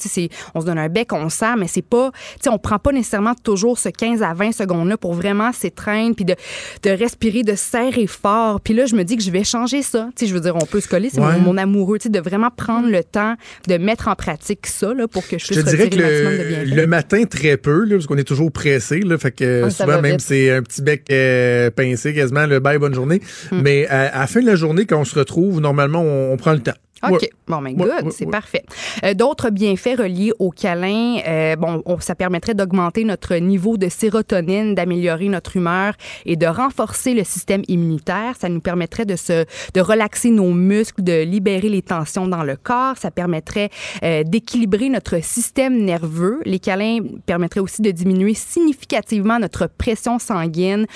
on se donne un bec, on serre, mais c'est pas, tu sais, on prend pas nécessairement toujours ce 15 à 20 secondes-là pour vraiment s'étreindre puis de, de respirer, de serrer fort. Puis là, je me dis que je vais changer ça. Tu sais, je veux dire, on peut se coller, c'est Ouais. mon, mon amoureux, tu sais, de vraiment prendre le temps de mettre en pratique ça, là, pour que je Je puisse te dirais que le le, matin, très peu, là, parce qu'on est toujours pressé. Là, fait que Ah, souvent, même, c'est un petit bec euh, pincé quasiment, le bye, bonne journée. Hmm. Mais à, à la fin de la journée, quand on se retrouve, normalement, on, on prend le temps. OK. Ouais. Bon, ben, Ouais, good. ouais, c'est ouais. parfait. Euh, D'autres bienfaits reliés au câlin, euh, bon, on- ça permettrait d'augmenter notre niveau de sérotonine, d'améliorer notre humeur et de renforcer le système immunitaire. Ça nous permettrait de se, de relaxer nos muscles, de libérer les tensions dans le corps. Ça permettrait euh, d'équilibrer notre système nerveux. Les câlins permettraient aussi de diminuer significativement notre pression sanguine,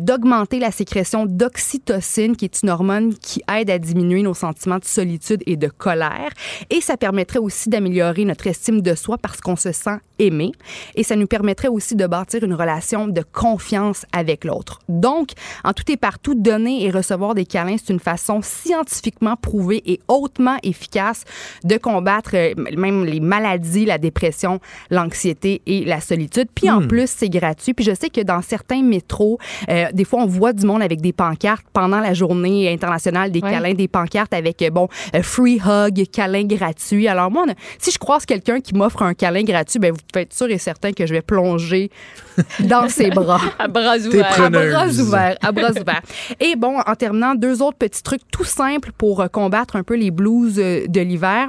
d'augmenter la sécrétion d'oxytocine, qui est une hormone qui aide à diminuer nos sentiments de solitude et de colère. Et ça permettrait aussi d'améliorer notre estime de soi parce qu'on se sent aimé. Et ça nous permettrait aussi de bâtir une relation de confiance avec l'autre. Donc, en tout et partout, donner et recevoir des câlins, c'est une façon scientifiquement prouvée et hautement efficace de combattre euh, même les maladies, la dépression, l'anxiété et la solitude. Puis en plus, c'est gratuit. Puis je sais que dans certains métros, euh, des fois, on voit du monde avec des pancartes pendant la journée internationale des Ouais. câlins, des pancartes avec, euh, bon, euh, free hug, câlin gratuit. Alors moi, on a- si je croise quelqu'un qui m'offre un câlin gratuit, ben vous pouvez être sûr et certain que je vais plonger dans ses bras. À bras ouverts. À bras ouverts, à bras ouverts. Et bon, en terminant, deux autres petits trucs tout simples pour euh, combattre un peu les blues euh, de l'hiver.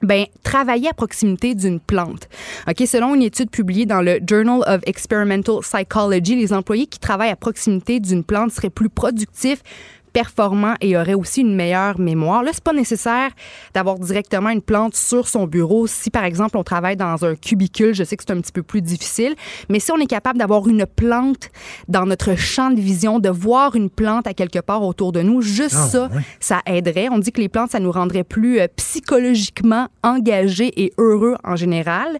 Ben, travailler à proximité d'une plante. OK, selon une étude publiée dans le Journal of Experimental Psychology, les employés qui travaillent à proximité d'une plante seraient plus productifs performant et aurait aussi une meilleure mémoire. Là, c'est pas nécessaire d'avoir directement une plante sur son bureau. Si, par exemple, on travaille dans un cubicule, je sais que c'est un petit peu plus difficile, mais si on est capable d'avoir une plante dans notre champ de vision, de voir une plante à quelque part autour de nous, juste Ah, ça, ça aiderait. On dit que les plantes, ça nous rendrait plus euh, psychologiquement engagés et heureux en général,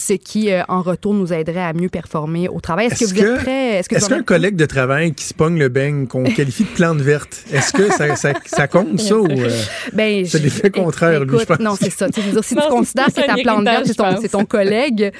ce qui, euh, en retour, nous aiderait à mieux performer au travail. Est-ce que vous êtes prêts? Est-ce qu'un collègue de travail qui se pogne le beigne, qu'on qualifie de plante verte, est-ce que ça, ça, ça compte, ça? ou, euh, Ben, c'est je- l'effet contraire, lui, je pense. Non, c'est ça. Tu sais, je veux dire, si Non, tu considères que ta un plante verte, c'est ton, c'est collègue,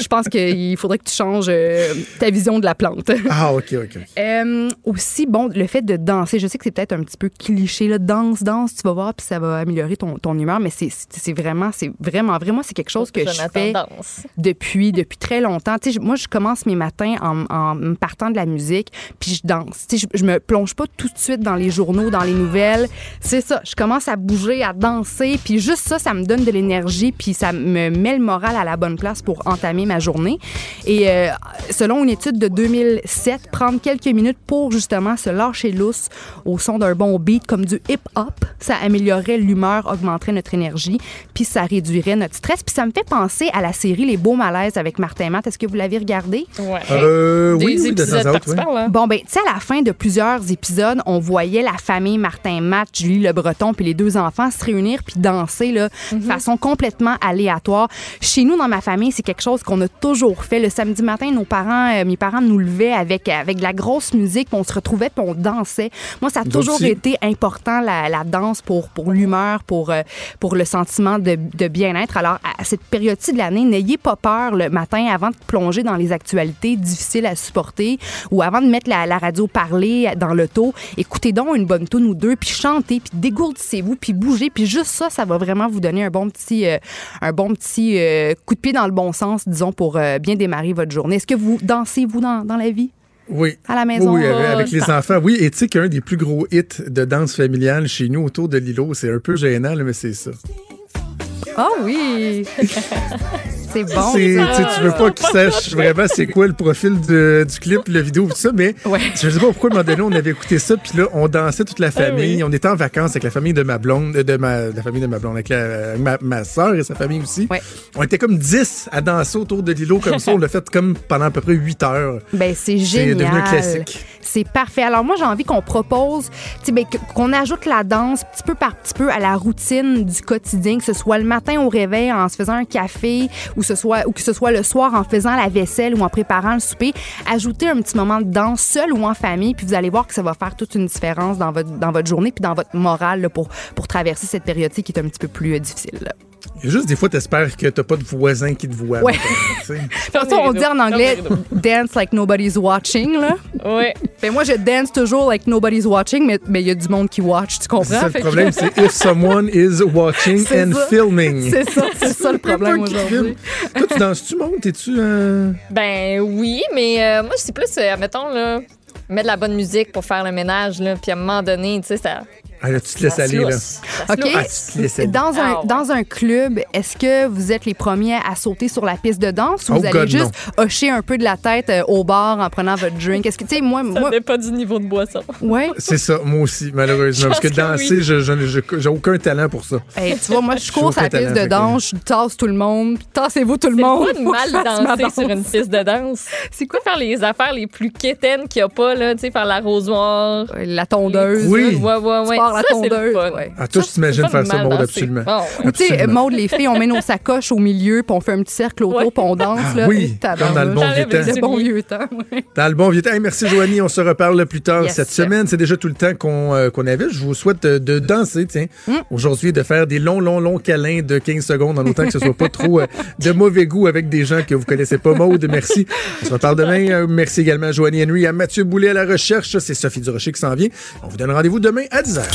je pense qu'il faudrait que tu changes euh, ta vision de la plante. Ah, OK, OK. Euh, aussi, bon, le fait de danser, je sais que c'est peut-être un petit peu cliché, là, danse, danse, tu vas voir, puis ça va améliorer ton, ton humeur, mais c'est vraiment, c'est vraiment, vraiment, c'est quelque chose que je fais danse. Depuis, depuis très longtemps. Moi, je commence mes matins en, me partant de la musique, puis je danse. Je, je me plonge pas tout de suite dans les journaux, dans les nouvelles. C'est ça. Je commence à bouger, à danser, puis juste ça, ça me donne de l'énergie, puis ça me met le moral à la bonne place pour entamer ma journée. Et euh, selon une étude de 2007, prendre quelques minutes pour justement se lâcher lousse au son d'un bon beat comme du hip-hop, ça améliorerait l'humeur, augmenterait notre énergie, puis ça réduirait notre stress. Puis ça me fait penser à la série Les Beaux Malaises avec Martin Matt. Est-ce que vous l'avez regardé? Ouais. Euh, Des oui, oui, de temps autre, oui. Bon, ben, tu sais, à la fin de plusieurs épisodes, on voyait la famille Martin Matt, Julie Le Breton, puis les deux enfants se réunir puis danser là, de façon complètement aléatoire. Chez nous, dans ma famille, c'est quelque chose qu'on a toujours fait. Le samedi matin, nos parents, euh, mes parents nous levaient avec, avec de la grosse musique, puis on se retrouvait puis on dansait. Moi, ça a toujours aussi. été important, la, la danse, pour, pour l'humeur, pour, euh, pour le sentiment de, de bien-être. Alors, à cette période-ci de l'année, n'ayez pas peur le matin avant de plonger dans les actualités difficiles à supporter ou avant de mettre la, la radio parler dans l'auto. Écoutez donc une bonne tune ou deux, puis chantez, puis dégourdissez-vous, puis bougez, puis juste ça, ça va vraiment vous donner un bon petit, euh, un bon petit euh, coup de pied dans le bon sens, disons, pour euh, bien démarrer votre journée. Est-ce que vous dansez, vous, dans, dans la vie? Oui. À la maison? Oui, avec, Oh, avec les enfants. Oui, et tu sais qu'un des plus gros hits de danse familiale chez nous autour de l'îlot, c'est un peu gênant, là, mais c'est ça. Ah oui! c'est bon. C'est- ça. tu veux pas qu'ils sachent vraiment c'est quoi le profil de- du clip, la vidéo, tout ça, mais Ouais. je sais pas pourquoi, à un moment donné, on avait écouté ça, puis là, on dansait toute la famille. On était en vacances avec la famille de ma blonde, de ma, la famille de ma blonde, avec la- ma, ma soeur et sa famille aussi. Ouais. On était comme 10 à danser autour de l'îlot comme ça. On l'a fait comme pendant à peu près 8 heures. Ben, c'est C'est génial. devenu un classique. C'est parfait. Alors, moi, j'ai envie qu'on propose, ben, qu'on ajoute la danse petit peu par petit peu à la routine du quotidien, que ce soit le matin au réveil en se faisant un café ou, ou que ce soit le soir en faisant la vaisselle ou en préparant le souper. Ajoutez un petit moment de danse seul ou en famille, puis vous allez voir que ça va faire toute une différence dans votre, dans votre journée puis dans votre morale pour, traverser cette période-ci qui est un petit peu plus euh, difficile. Il y a juste des fois, t'espères que t'as pas de voisin qui te voit. Ouais. De toute façon, on dit en anglais dance like nobody's watching. Là. Ouais. Ben moi, je dance toujours like nobody's watching, mais mais il y a du monde qui watch, tu comprends? C'est ça le que- problème, c'est if someone is watching and ça. filming. C'est ça, c'est ça le problème aujourd'hui. Toi, tu danses-tu, monde? T'es-tu. euh, Ben oui, mais euh, moi, c'est plus, euh, mettons, là, mettre de la bonne musique pour faire le ménage, là, puis à un moment donné, tu sais, ça. Ah, là, tu te laisses aller, là. OK. Ah, tu te laisses aller. Dans un, Ah ouais. dans un club, est-ce que vous êtes les premiers à sauter sur la piste de danse ou Oh vous allez God, juste hocher un peu de la tête euh, au bar en prenant votre drink? Est-ce que, tu sais, moi, Ça moi, dépend du niveau de boisson. ouais. C'est ça, moi aussi, malheureusement. Parce que pense que danser, oui. je- je- je- j'ai aucun talent pour ça. Hey, tu vois, moi, je cours sur la piste de que- danse, je tasse tout le monde, puis tassez-vous tout le C'est monde. pas de pour que mal je fasse ma danser sur une piste de danse? C'est quoi? Faire les affaires les plus quétaines qu'il n'y a pas, là, tu sais, faire l'arrosoir. La tondeuse. Oui. Ouais, ouais, ouais. Tu pars la Ça, c'est le tondeuse. ouais. Ah, toi, je t'imagine C'est pas faire ça, Maud, danser. absolument. Tu sais. Maude, les filles, on met nos sacoches au milieu, puis on fait un petit cercle autour, Ouais. puis on danse. Ah là. oui, comme dans le bon vieux temps. Le bon vieux temps. Dans le bon vieux temps. Hey, merci, Joanie. On se reparle plus tard Yes. cette semaine. C'est déjà tout le temps qu'on euh, avait. Je vous souhaite de, de danser, tiens. Mm. Aujourd'hui, de faire des longs, longs, longs câlins de 15 secondes en autant que ce soit pas trop euh, de mauvais goût avec des gens que vous connaissez pas. Maude, merci. On se reparle demain. Euh, merci également à Joanie Henry, à Mathieu Boulet à la recherche. C'est Sophie Durocher qui s'en vient. On vous donne rendez-vous demain à 10h.